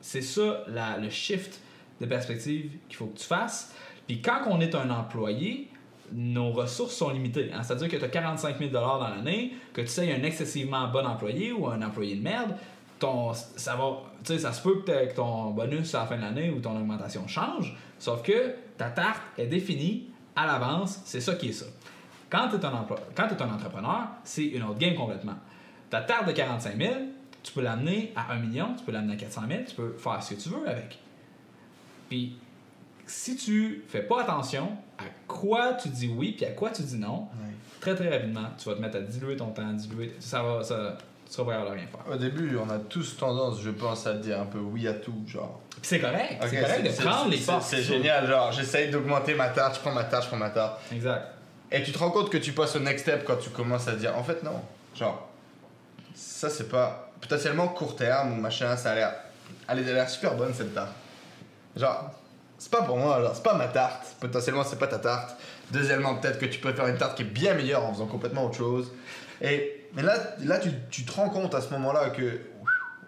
C'est ça la- le shift de perspective qu'il faut que tu fasses. Puis quand on est un employé, nos ressources sont limitées. hein. C'est-à-dire que tu as 45 000 dans l'année, que tu sais un excessivement bon employé ou un employé de merde, ton, ça va, ça se peut que ton bonus à la fin de l'année ou ton augmentation change, sauf que ta tarte est définie à l'avance, c'est ça qui est ça. Quand tu es, t'es un entrepreneur, c'est une autre game complètement. Ta tarte de 45 000, tu peux l'amener à 1 million, tu peux l'amener à 400 000, tu peux faire ce que tu veux avec. Puis, si tu fais pas attention à quoi tu dis oui puis à quoi tu dis non, très très rapidement, tu vas te mettre à diluer ton temps, diluer, ça va, ça, capable de rien faire. Au début, on a tous tendance, je pense, à dire un peu oui à tout, genre. C'est correct, Ok, c'est correct de prendre les forces. C'est génial, genre, j'essaye d'augmenter ma tarte, je prends ma tarte, je prends ma tarte. Exact. Et tu te rends compte que tu passes au next step quand tu commences à te dire, en fait, non. Genre, ça, c'est pas. Potentiellement court terme ou machin, ça a l'air. Elle super bonne cette tarte. Genre, c'est pas pour moi, genre, c'est pas ma tarte. Potentiellement, c'est pas ta tarte. Deuxièmement, peut-être que tu peux faire une tarte qui est bien meilleure en faisant complètement autre chose. Et mais là, là tu, tu te rends compte à ce moment-là que,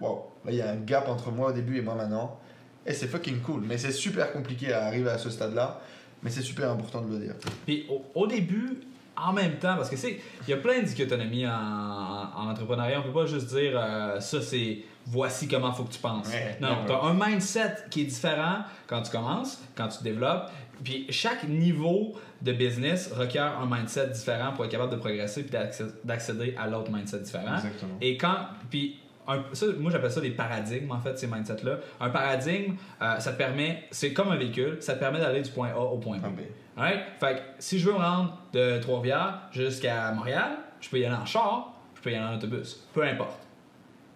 wow, il y a un gap entre moi au début et moi maintenant. Et c'est fucking cool. Mais c'est super compliqué à arriver à ce stade-là. Mais c'est super important de le dire. Puis au, au début, en même temps, parce que c'est, il y a plein de dichotomies en, en, en entrepreneuriat. On peut pas juste dire euh, ça c'est voici comment faut que tu penses. Ouais, non, tu as un mindset qui est différent quand tu commences, quand tu développes. Puis chaque niveau de business requiert un mindset différent pour être capable de progresser puis d'accé- d'accéder à l'autre mindset différent. Exactement. Et quand. Puis, un- ça, moi, j'appelle ça des paradigmes, en fait, ces mindsets-là. Un paradigme, euh, ça te permet. C'est comme un véhicule, ça te permet d'aller du point A au point B. Fait que si je veux me rendre de Trois-Rivières jusqu'à Montréal, je peux y aller en char, je peux y aller en autobus. Peu importe.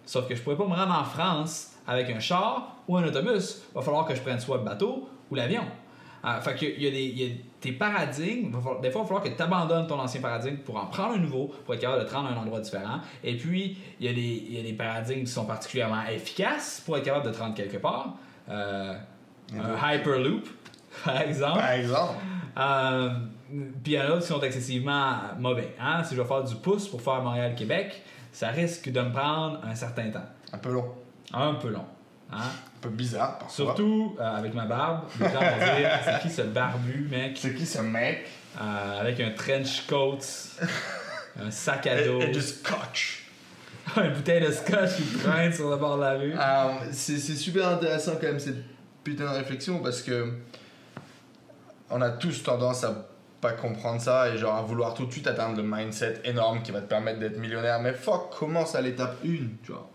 Sauf que je pourrais pas me rendre en France avec un char ou un autobus. Il va falloir que je prenne soit le bateau ou l'avion. Euh, fait que il y a des, il y a tes paradigmes. des fois, il va falloir que tu abandonnes ton ancien paradigme pour en prendre un nouveau, pour être capable de te rendre à un endroit différent. Et puis, il y, a des, il y a des paradigmes qui sont particulièrement efficaces pour être capable de te rendre quelque part. Euh, un Hyperloop, [LAUGHS] par exemple. Par exemple. Euh, puis il y en a d'autres qui sont excessivement mauvais. Hein? Si je vais faire du pouce pour faire Montréal-Québec, ça risque de me prendre un certain temps. Un peu long. Un peu long. Hein? Un peu bizarre parfois. Surtout euh, avec ma barbe. Les gens vont dire [LAUGHS] c'est qui ce barbu, mec, C'est qui ce mec? Euh, avec un trench coat, un sac à et, dos, et du scotch. [LAUGHS] une bouteille de scotch qui traîne sur le bord de la rue. C'est c'est super intéressant quand même cette putain de réflexion parce que on a tous tendance à pas comprendre ça et genre à vouloir tout de suite atteindre le mindset énorme qui va te permettre d'être millionnaire. Mais fuck, commence à l'étape 1, tu vois?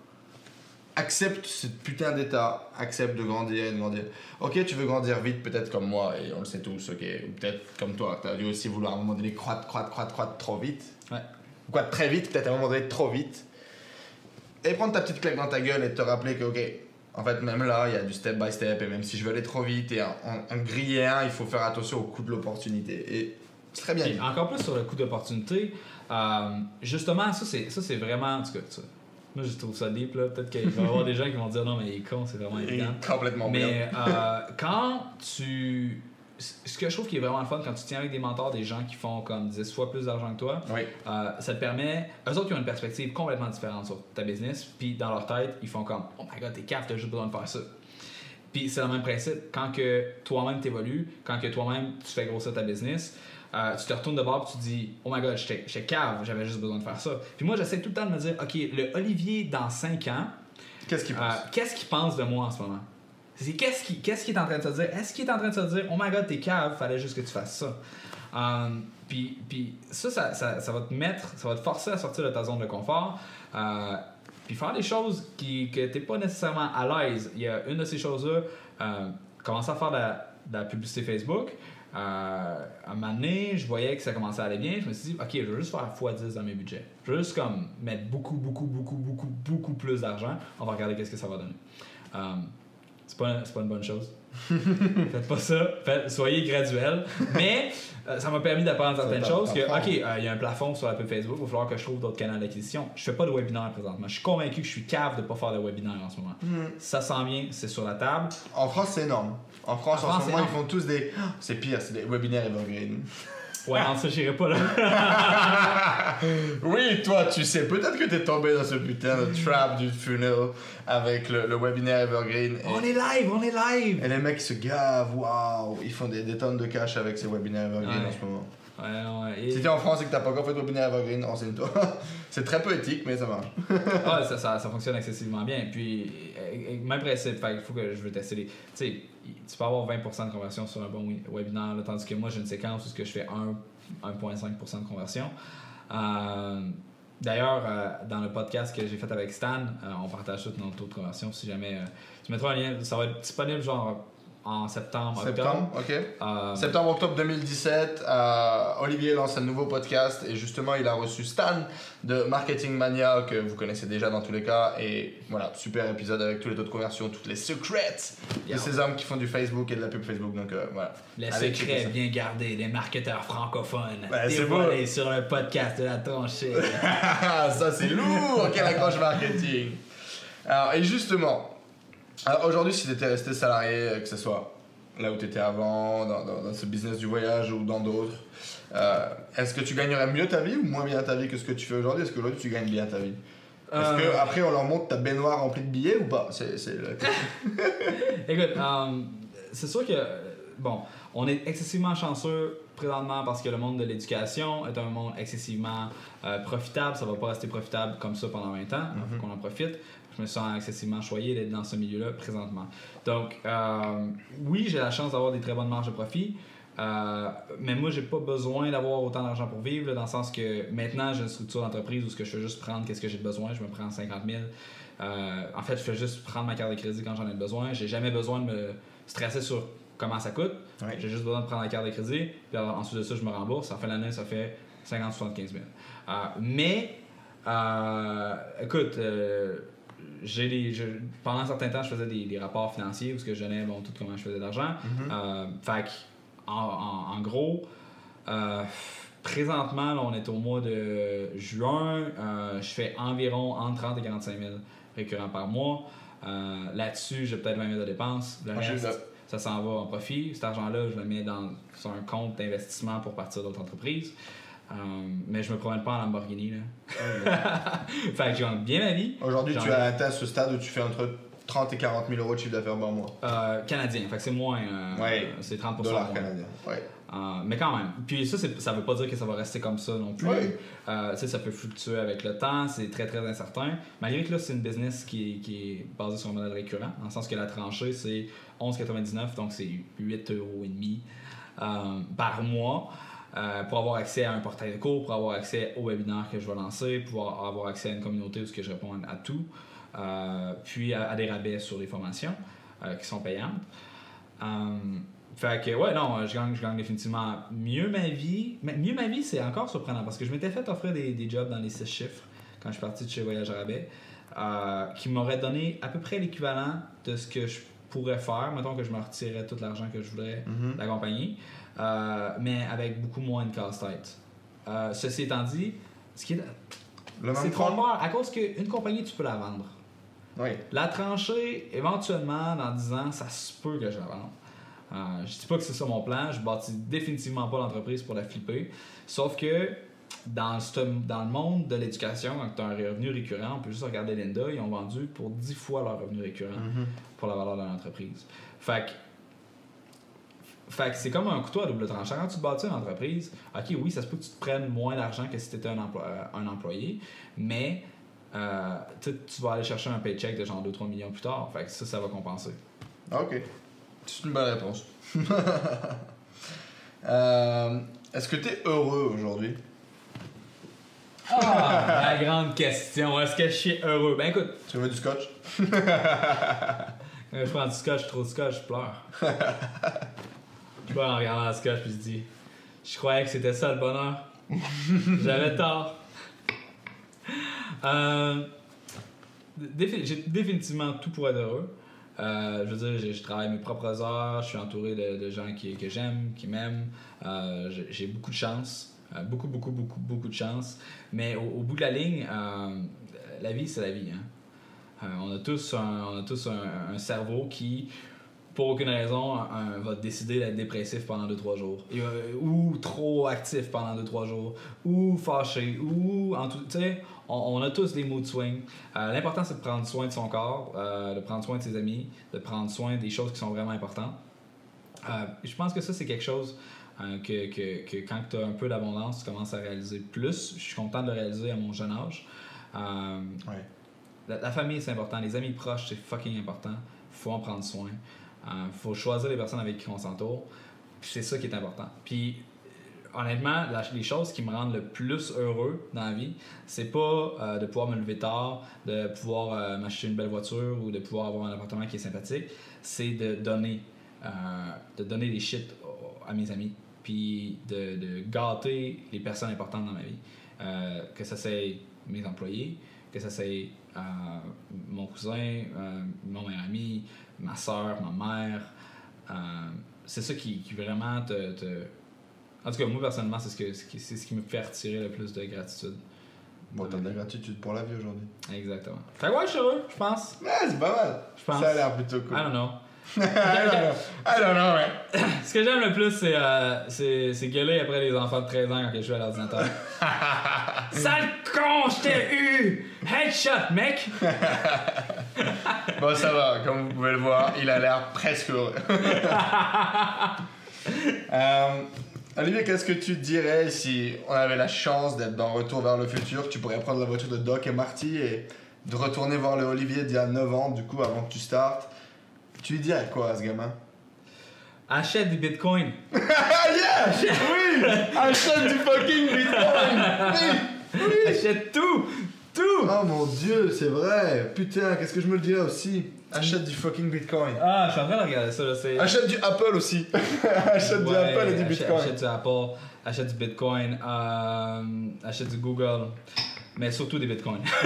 Accepte ce putain d'état, accepte de grandir et de grandir. Ok, tu veux grandir vite, peut-être comme moi, et on le sait tous, ok. Ou peut-être comme toi, tu as dû aussi vouloir à un moment donné croître, croître, croître, croître trop vite. Ouais. Ou quoi, très vite, peut-être à un moment donné trop vite. et prendre ta petite claque dans ta gueule et te rappeler que, ok, en fait, même là, il y a du step by step, et même si je veux aller trop vite et en, en- en griller un, il faut faire attention au coût de l'opportunité. Et c'est très bien. Dit. encore plus sur le coût d'opportunité, euh, justement, ça c'est, ça c'est vraiment. En tout cas, ça- moi je trouve ça deep, là. Peut-être qu'il va y avoir [LAUGHS] des gens qui vont dire non, mais il est con, c'est vraiment évident. complètement. Mais euh, quand tu. Ce que je trouve qui est vraiment le fun, quand tu tiens avec des mentors, des gens qui font comme 10 fois plus d'argent que toi, Oui. euh, ça te permet. Eux autres, ils ont une perspective complètement différente sur ta business, puis dans leur tête, ils font comme Oh my god, t'es cave, t'as juste besoin de faire ça. Puis c'est le même principe. Quand que toi-même t'évolues, quand que toi-même tu fais grossir ta business, euh, tu te retournes de bord et tu te dis Oh my god, j'étais cave, j'avais juste besoin de faire ça. Puis moi, j'essaie tout le temps de me dire Ok, le Olivier dans 5 ans, Qu'est-ce qu'il euh, pense? qu'est-ce qu'il pense de moi en ce moment? C'est qu'est-ce qu'il qu'est-ce qu'il est en train de te dire? Est-ce qu'il est en train de te dire, oh my god, t'es cave, fallait juste que tu fasses ça? Um, puis, puis ça, ça, ça, ça va te mettre, ça va te forcer à sortir de ta zone de confort. euh, puis faire des choses qui, que t'es pas nécessairement à l'aise. Il y a une de ces choses-là, euh, commencer à faire de la, de la publicité Facebook. Euh, à un moment donné, je voyais que ça commençait à aller bien. Je me suis dit, OK, je vais juste faire x10 dans mes budgets. Je vais juste comme mettre beaucoup, beaucoup, beaucoup, beaucoup, beaucoup plus d'argent. On va regarder qu'est-ce que ça va donner. Euh, c'est pas, c'est pas une bonne chose. [LAUGHS] Faites pas ça. Faites- soyez graduel. Mais euh, ça m'a permis d'apprendre certaines choses. Que, OK, euh, il y a un plafond sur la pub Facebook. Il va falloir que je trouve d'autres canaux d'acquisition. Je fais pas de webinaire présentement. Je suis convaincu que je suis cave de pas faire de webinaire en ce moment. Hmm. Ça s'en vient, c'est sur la table. En France, c'est énorme. En France, En ce moment, ils font tous des. [GASPS] C'est pire, c'est des webinaires evergreen. Ouais, non, ça, j'irai pas là. [LAUGHS] Oui, toi, tu sais, peut-être que t'es tombé dans ce putain de trap du funnel avec le, le webinaire evergreen. Et, on est live, on est live! et les mecs se gavent, waouh, ils font des, des tonnes de cash avec ces webinaires evergreen Ouais. en ce moment. Ouais, ouais. Et- Si t'es en France et que t'as pas encore fait de webinaire evergreen, renseigne-toi. [LAUGHS] c'est très peu éthique, mais ça marche. Ah, [LAUGHS] ça, ça, ça fonctionne excessivement bien. Puis, même principe, fait, il faut que je veux tester les. Tu sais, tu peux avoir 20% de conversion sur un bon webinaire, là, tandis que moi, j'ai une séquence où ce que je fais 1, 1,5% de conversion. Euh, D'ailleurs, euh, dans le podcast que j'ai fait avec Stan, euh, on partage tout notre taux de conversion. Si jamais. tu mettras un lien, ça va être disponible genre en septembre, Septembre, octobre. ok. Euh, Septembre-octobre 2017, euh, Olivier lance un nouveau podcast et justement il a reçu Stan de Marketing Mania que vous connaissez déjà dans tous les cas et voilà, super épisode avec tous les taux de conversion, toutes les secrets de Yeah. ces hommes qui font du Facebook et de la pub Facebook donc euh, voilà. Les secrets bien gardés des marketeurs francophones c'est dévoilés sur le podcast de la tranchée. [LAUGHS] Ça c'est lourd, quelle accroche marketing. Alors et justement, aujourd'hui si tu étais resté salarié, euh, que ce soit là où tu étais avant, dans, dans- dans ce business du voyage ou dans d'autres, euh, est-ce que tu gagnerais mieux ta vie ou moins bien ta vie que ce que tu fais aujourd'hui? Est-ce qu'aujourd'hui tu gagnes bien ta vie? Est-ce Euh, que après on leur montre ta baignoire remplie de billets ou pas? C'est le- [LAUGHS] Écoute, euh, c'est sûr que, bon, on est excessivement chanceux présentement parce que le monde de l'éducation est un monde excessivement euh, profitable. Ça va pas rester profitable comme ça pendant 20 ans. Il faut qu'on en profite. Je me sens excessivement choyé d'être dans ce milieu-là présentement. Donc, euh, oui, j'ai la chance d'avoir des très bonnes marges de profit. euh, mais moi, j'ai pas besoin d'avoir autant d'argent pour vivre, là, dans le sens que maintenant, j'ai une structure d'entreprise où ce que je fais juste prendre qu'est-ce que j'ai besoin. Je me prends 50 000. Euh, en fait, je fais juste prendre ma carte de crédit quand j'en ai besoin. J'ai jamais besoin de me stresser sur comment ça coûte. Ouais. J'ai juste besoin de prendre la carte de crédit. Puis alors, ensuite de ça, je me rembourse. En fin d'année, ça fait 50-75 000. Euh, mais, écoute, j'ai je- pendant un certain temps, je faisais des, des rapports financiers où ce que je donnais bon, tout comment je faisais d'argent. Euh, fait en, en- en gros, euh, présentement, là, on est au mois de juin. euh, je fais environ entre 30 et 45 000 récurrents par mois. Euh, Là-dessus, j'ai peut-être 20 000 de dépenses. Le Ah, reste, ça s'en va en profit. Cet argent-là, je le mets dans, sur un compte d'investissement pour partir d'autres entreprises. Euh, mais je me promène pas en Lamborghini. Là. [LAUGHS] fait que gagne bien ma vie. Aujourd'hui tu as atteint ce stade où tu fais entre 30 et 40 000 euros de chiffre d'affaires par mois. Euh, canadien, fait que c'est moins. euh, Ouais. C'est 30% Dollars moins. canadiens. Ouais. Euh, mais quand même. Puis ça, ça veut pas dire que ça va rester comme ça non plus. Ouais. Euh, ça peut fluctuer avec le temps, c'est très très incertain. Malgré que là, c'est une business qui est, qui est basée sur un modèle récurrent, dans le sens que la tranchée, c'est 11,99, donc c'est 8,5 euros euh, par mois. Euh, pour avoir accès à un portail de cours, pour avoir accès au webinaire que je vais lancer, pouvoir avoir accès à une communauté où je réponds à tout, euh, puis à, des rabais sur les formations euh, qui sont payantes. Fait que, ouais, non, je gagne, je gagne définitivement mieux ma vie. Mieux ma vie, c'est encore surprenant parce que je m'étais fait offrir des, des jobs dans les six chiffres quand je suis parti de chez Voyage rabais. qui m'aurait donné à peu près l'équivalent de ce que je pourrais faire. Mettons que je me retirais tout l'argent que je voudrais Mhm. de la compagnie, euh, mais avec beaucoup moins de casse-tête. Euh, ceci étant dit, ce qui est, c'est trompeur à cause qu'une compagnie, tu peux la vendre. Oui. La trancher, éventuellement, dans 10 ans, ça se peut que je la vende. Euh, je dis pas que c'est ça mon plan, je bâtis définitivement pas l'entreprise pour la flipper. Sauf que dans, ce- dans le monde de l'éducation, quand tu as un revenu récurrent, on peut juste regarder Linda, ils ont vendu pour 10 fois leur revenu récurrent Mhm. pour la valeur de l'entreprise. Fait que, fait que c'est comme un couteau à double tranchant. Quand tu te bâtis une entreprise, ok, oui, ça se peut que tu te prennes moins d'argent que si tu étais un, euh, un employé, mais euh, tu vas aller chercher un paycheck de genre 2-3 millions plus tard. Fait que ça, ça va compenser. Ok. C'est une bonne réponse. [LAUGHS] Euh, Est-ce que tu es heureux aujourd'hui? Ah, la grande question, est-ce que je suis heureux? Ben écoute, Tu veux du scotch? quand [LAUGHS] je prends du scotch, trop de scotch, je pleure. [LAUGHS] je pleure en regardant le scotch, puis je dis, je croyais que c'était ça le bonheur. [LAUGHS] J'avais tort. Euh, défi- J'ai définitivement tout pour être heureux. Euh, je veux dire, je, travaille mes propres heures, je suis entouré de, de gens qui, que j'aime, qui m'aiment. Euh, J'ai beaucoup de chance. Euh, beaucoup, beaucoup, beaucoup, beaucoup de chance. Mais au, bout de la ligne, euh, la vie, c'est la vie. Hein. Euh, on a tous, un, on a tous un, cerveau qui, pour aucune raison, va décider d'être dépressif pendant 2-3 jours. Ou trop actif pendant 2-3 jours. Ou fâché. Ou en tout. Tu sais, on, a tous des mood swings. Euh, L'important, c'est de prendre soin de son corps, de prendre soin de ses amis, de prendre soin des choses qui sont vraiment importantes. Je pense que ça, c'est quelque chose euh, que, que, que quand tu as un peu d'abondance, tu commences à réaliser plus. Je suis content de le réaliser à mon jeune âge. Euh, Ouais. la, la famille, c'est important. Les amis proches, c'est fucking important. faut en prendre soin. Euh, faut choisir les personnes avec qui on s'entoure. C'est ça qui est important. Puis, euh, honnêtement, la- les choses qui me rendent le plus heureux dans la vie, c'est pas euh, de pouvoir me lever tard, de pouvoir euh, m'acheter une belle voiture ou de pouvoir avoir un appartement qui est sympathique. C'est de donner, euh, de donner des shit à mes amis. Puis de, de gâter les personnes importantes dans ma vie. Euh, que ça c'est mes employés, que ça c'est euh, mon cousin, euh, mon meilleur ami, ma soeur, ma mère. C'est ça qui, qui vraiment te, te- En tout cas, moi personnellement, c'est ce, que, c'est ce qui me fait retirer le plus de gratitude. Bon, t'as de la gratitude pour la vie aujourd'hui. Exactement. Fait que ouais, je suis heureux, je pense. Ouais, c'est pas mal. Je pense. Ça a l'air plutôt cool. I don't know. I don't know. Ouais. Ce que j'aime le plus, c'est, euh, c'est, c'est gueuler après les enfants de 13 ans quand ils jouent à l'ordinateur. [LAUGHS] Sale con, je t'ai eu! Headshot, mec! Bon, ça va, comme vous pouvez le voir, il a l'air presque heureux. [LAUGHS] Euh, Olivier, qu'est-ce que tu dirais si on avait la chance d'être dans Retour vers le futur? Tu pourrais prendre la voiture de Doc et Marty et de retourner voir le Olivier d'il y a 9 ans, du coup, avant que tu startes. Tu lui dirais quoi à ce gamin? Achète du bitcoin. [LAUGHS] Ah yeah Oui Achète du fucking Bitcoin Oui Achète tout! Tout! Oh mon dieu, c'est vrai Putain, qu'est-ce que je me le dirais aussi? Achète du fucking Bitcoin. Ah, je suis en train de regarder ça, là. C'est... Achète du Apple aussi. [LAUGHS] achète du Apple et du achète- Bitcoin. Achète du Apple, achète du bitcoin, euh, achète du Google, mais surtout des bitcoins. [LAUGHS]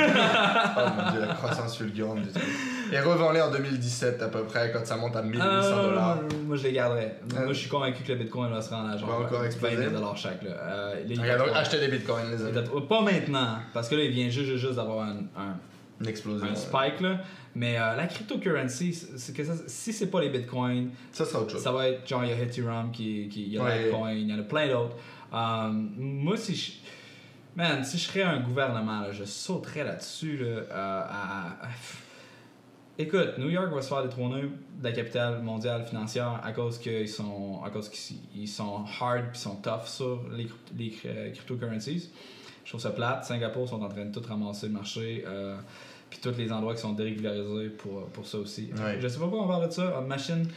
Oh mon dieu, la croissance fulgurante du truc. Et revends-les en 2017 à peu près, quand ça monte à 1800 Ah, dollars. moi, je les garderais. Ah. Moi, je suis convaincu que le bitcoin va se rendre à genre Va encore 20 exploser. 000 dollars chaque. Là. Euh, est donc achetez des bitcoins, les amis. Pas maintenant, parce que là, il vient juste, juste, d'avoir un, un, Une explosion. un spike. Là. Mais euh, la cryptocurrency, c'est que ça, si c'est pas les bitcoins, Ça sera autre chose. ça va être genre, il y a Ethereum, qui, qui, il y a Ouais. Litecoin, il y en a plein d'autres. Euh, moi, si je. Man, si je serais un gouvernement, là, je sauterais là-dessus. Là, euh, à- à- Écoute, New York va se faire détrôner de la capitale mondiale financière à cause qu'ils sont, à cause qu'ils ils sont hard puis sont tough sur les, les cry- cryptocurrencies. Je trouve ça plate. Singapour sont en train de tout ramasser le marché. euh, puis tous les endroits qui sont dérégularisés pour, pour ça aussi. Ouais. Je sais pas pourquoi on parle de ça. Machine.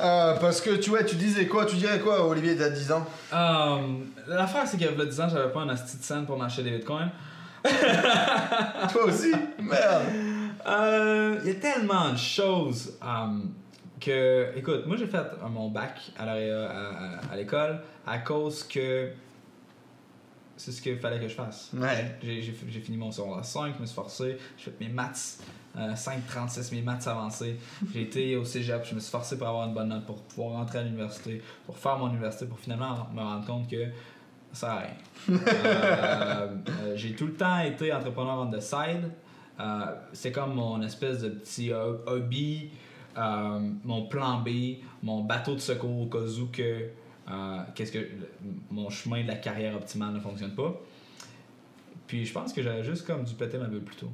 Ah, parce que tu vois, tu disais quoi? Tu dirais quoi, Olivier, a 10 ans? Euh, L'affaire, c'est qu'il y a 10 ans, j'avais pas un asti de scène pour m'acheter des bitcoins. [LAUGHS] Toi aussi? Merde Euh, Il y a tellement de choses euh, que. Écoute, moi j'ai fait euh, mon bac à, l'Area- à, à- à l'école à cause que c'est ce qu'il fallait que je fasse. Ouais. J'ai fini mon secondaire 5, je me suis forcé, j'ai fait mes maths, euh, 5,36, mes maths avancés. J'ai été au cégep, je me suis forcé pour avoir une bonne note, pour pouvoir rentrer à l'université, pour faire mon université, pour finalement me rendre compte que ça rien. [LAUGHS] Euh, euh, j'ai tout le temps été entrepreneur on the side. C'est comme mon espèce de petit ho- hobby, mon plan B, mon bateau de secours au cas où que, qu'est-ce que mon chemin de la carrière optimale ne fonctionne pas. Puis je pense que j'aurais juste comme dû péter ma bulle plus tôt.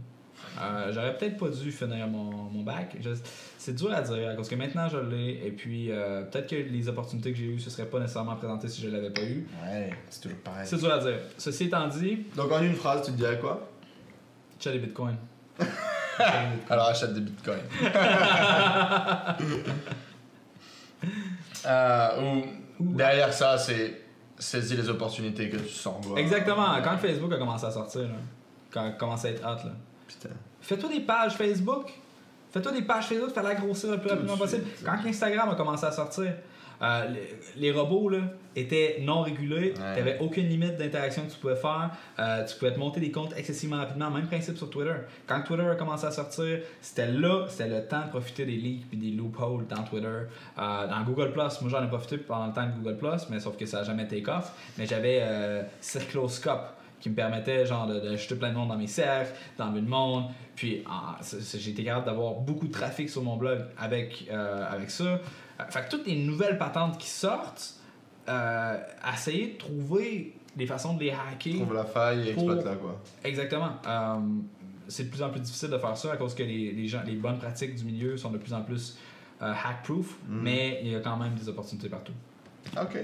Euh, j'aurais peut-être pas dû finir mon, mon bac. Je- c'est dur à dire, parce que maintenant je l'ai, et puis euh, peut-être que les opportunités que j'ai eues se seraient pas nécessairement présentées si je l'avais pas eu. Ouais, c'est toujours pareil. C'est dur à dire. Ceci étant dit, Donc en une phrase, tu te dirais quoi? J'ai des bitcoins. [LAUGHS] Alors achète des bitcoins. [LAUGHS] Euh, ou derrière ça, c'est saisis les opportunités que tu sens. Exactement, quand Facebook a commencé à sortir, là, quand il a commencé à être hot, là. Fais-toi des pages Facebook. Fais-toi des pages Facebook, fais-la grossir le plus rapidement possible. Quand Instagram a commencé à sortir, euh, les, les robots là, étaient non régulés. Ouais. Tu n'avais aucune limite d'interaction que tu pouvais faire. Euh, tu pouvais te monter des comptes excessivement rapidement. Même principe sur Twitter. Quand Twitter a commencé à sortir, c'était là, c'était le temps de profiter des leaks puis des loopholes dans Twitter. Euh, dans Google Plus, moi j'en ai profité pendant le temps de Google Plus, mais sauf que ça n'a jamais take off. Mais j'avais Circloscope qui me permettait genre jeter plein de monde dans mes cercles, d'enlever le monde. Puis c'est- j'ai été capable d'avoir beaucoup de trafic sur mon blog avec, euh, avec ça. Fait que toutes les nouvelles patentes qui sortent, euh, essayer de trouver des façons de les hacker. Trouve la faille et Pour- exploite-la quoi. Exactement. Euh, c'est de plus en plus difficile de faire ça à cause que les, les gens, les bonnes pratiques du milieu sont de plus en plus euh, hack-proof, Mhm. mais il y a quand même des opportunités partout. Ok.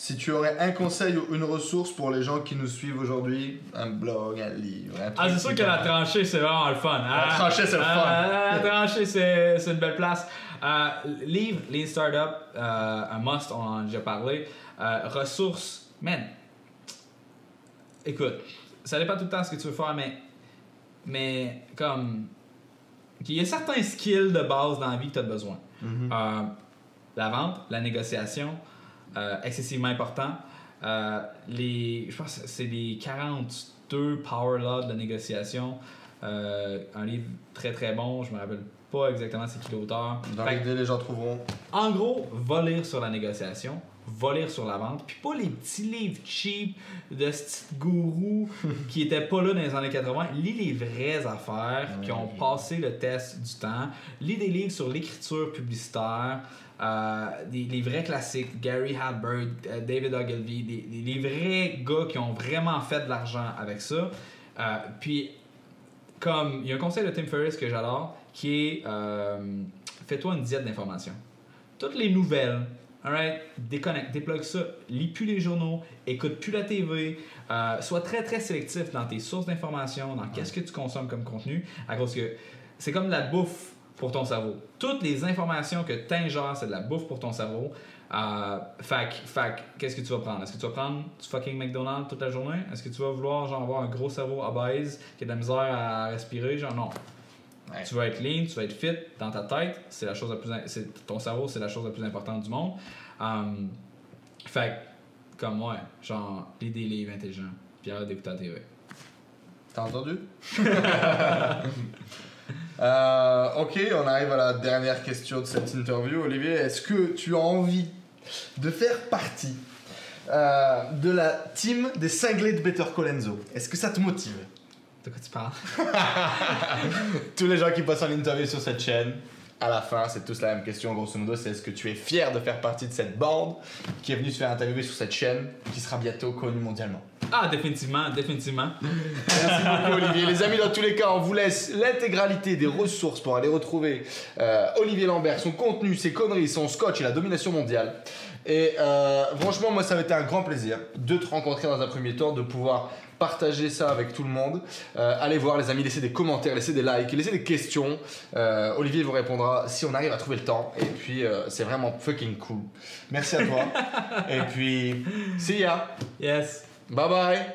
Si tu aurais un conseil ou une ressource pour les gens qui nous suivent aujourd'hui, un blog, un livre, un truc Ah, c'est sûr que la tranchée, c'est vraiment le fun. La Ah, tranchée, c'est le fun. ah, la tranchée, c'est une belle place. Euh, livre, Lean Startup, euh, un must, on en a déjà parlé. Euh, ressources, man. Écoute, ça dépend tout le temps ce que tu veux faire, mais, mais comme. Il y a certains skills de base dans la vie que tu as besoin. Mhm. Euh, la vente, la négociation, euh, excessivement important. Euh, les, je pense que c'est les 42 Power Laws de la négociation. Euh, un livre très très bon, je me rappelle pas exactement c'est qui l'auteur. Dans l'idée, les gens trouveront. en gros, va lire sur la négociation, va lire sur la vente, puis pas les petits livres cheap de ce petit gourou [LAUGHS] qui étaient pas là dans les années 80. Lis les vraies affaires qui ont passé le test du temps. Lis des livres sur l'écriture publicitaire. Euh, des, les vrais classiques, Gary Halbert, euh, David Ogilvy, des, des- les vrais gars qui ont vraiment fait de l'argent avec ça. Euh, puis, comme il y a un conseil de Tim Ferriss que j'adore qui est fais-toi une diète d'informations. Toutes les nouvelles, alright, déconnecte, déplugue ça, lis plus les journaux, écoute plus la TV, euh, sois très très sélectif dans tes sources d'informations, dans qu'est-ce que tu consommes comme contenu, à cause que c'est comme la bouffe pour ton cerveau. Toutes les informations que tu ingères, c'est de la bouffe pour ton cerveau. Euh, fac, fac, qu'est-ce que tu vas prendre? Est-ce que tu vas prendre du fucking McDonald's toute la journée? Est-ce que tu vas vouloir genre avoir un gros cerveau obèse qui a de la misère à respirer? Genre? Non. Ouais. Tu vas être lean, tu vas être fit dans ta tête, c'est la chose la plus c'est ton cerveau, c'est la chose la plus importante du monde. Um, fait que, comme moi, genre lis des livres intelligents, puis arrête d'écouter la TV. T'as entendu? [LAUGHS] Euh, Ok, on arrive à la dernière question de cette interview. Olivier, est-ce que tu as envie de faire partie euh, de la team des cinglés de Better Call Enzo Est-ce que ça te motive? De quoi tu parles? [LAUGHS] Tous les gens qui passent en interview sur cette chaîne, à la fin, c'est tous la même question, grosso modo, c'est est-ce que tu es fier de faire partie de cette bande qui est venue se faire interviewer sur cette chaîne, qui sera bientôt connue mondialement? Ah, définitivement, définitivement. Merci beaucoup Olivier. Les amis, dans tous les cas, on vous laisse l'intégralité des ressources pour aller retrouver euh, Olivier Lambert, son contenu, ses conneries, son scotch et la domination mondiale. Et euh, franchement, moi, ça m'a été un grand plaisir de te rencontrer dans un premier temps, de pouvoir partager ça avec tout le monde. Euh, allez voir les amis, laissez des commentaires, laissez des likes, laissez des questions. Euh, Olivier vous répondra si on arrive à trouver le temps. Et puis, euh, c'est vraiment fucking cool. Merci à toi. [LAUGHS] et puis, see ya. Yes. Bye bye.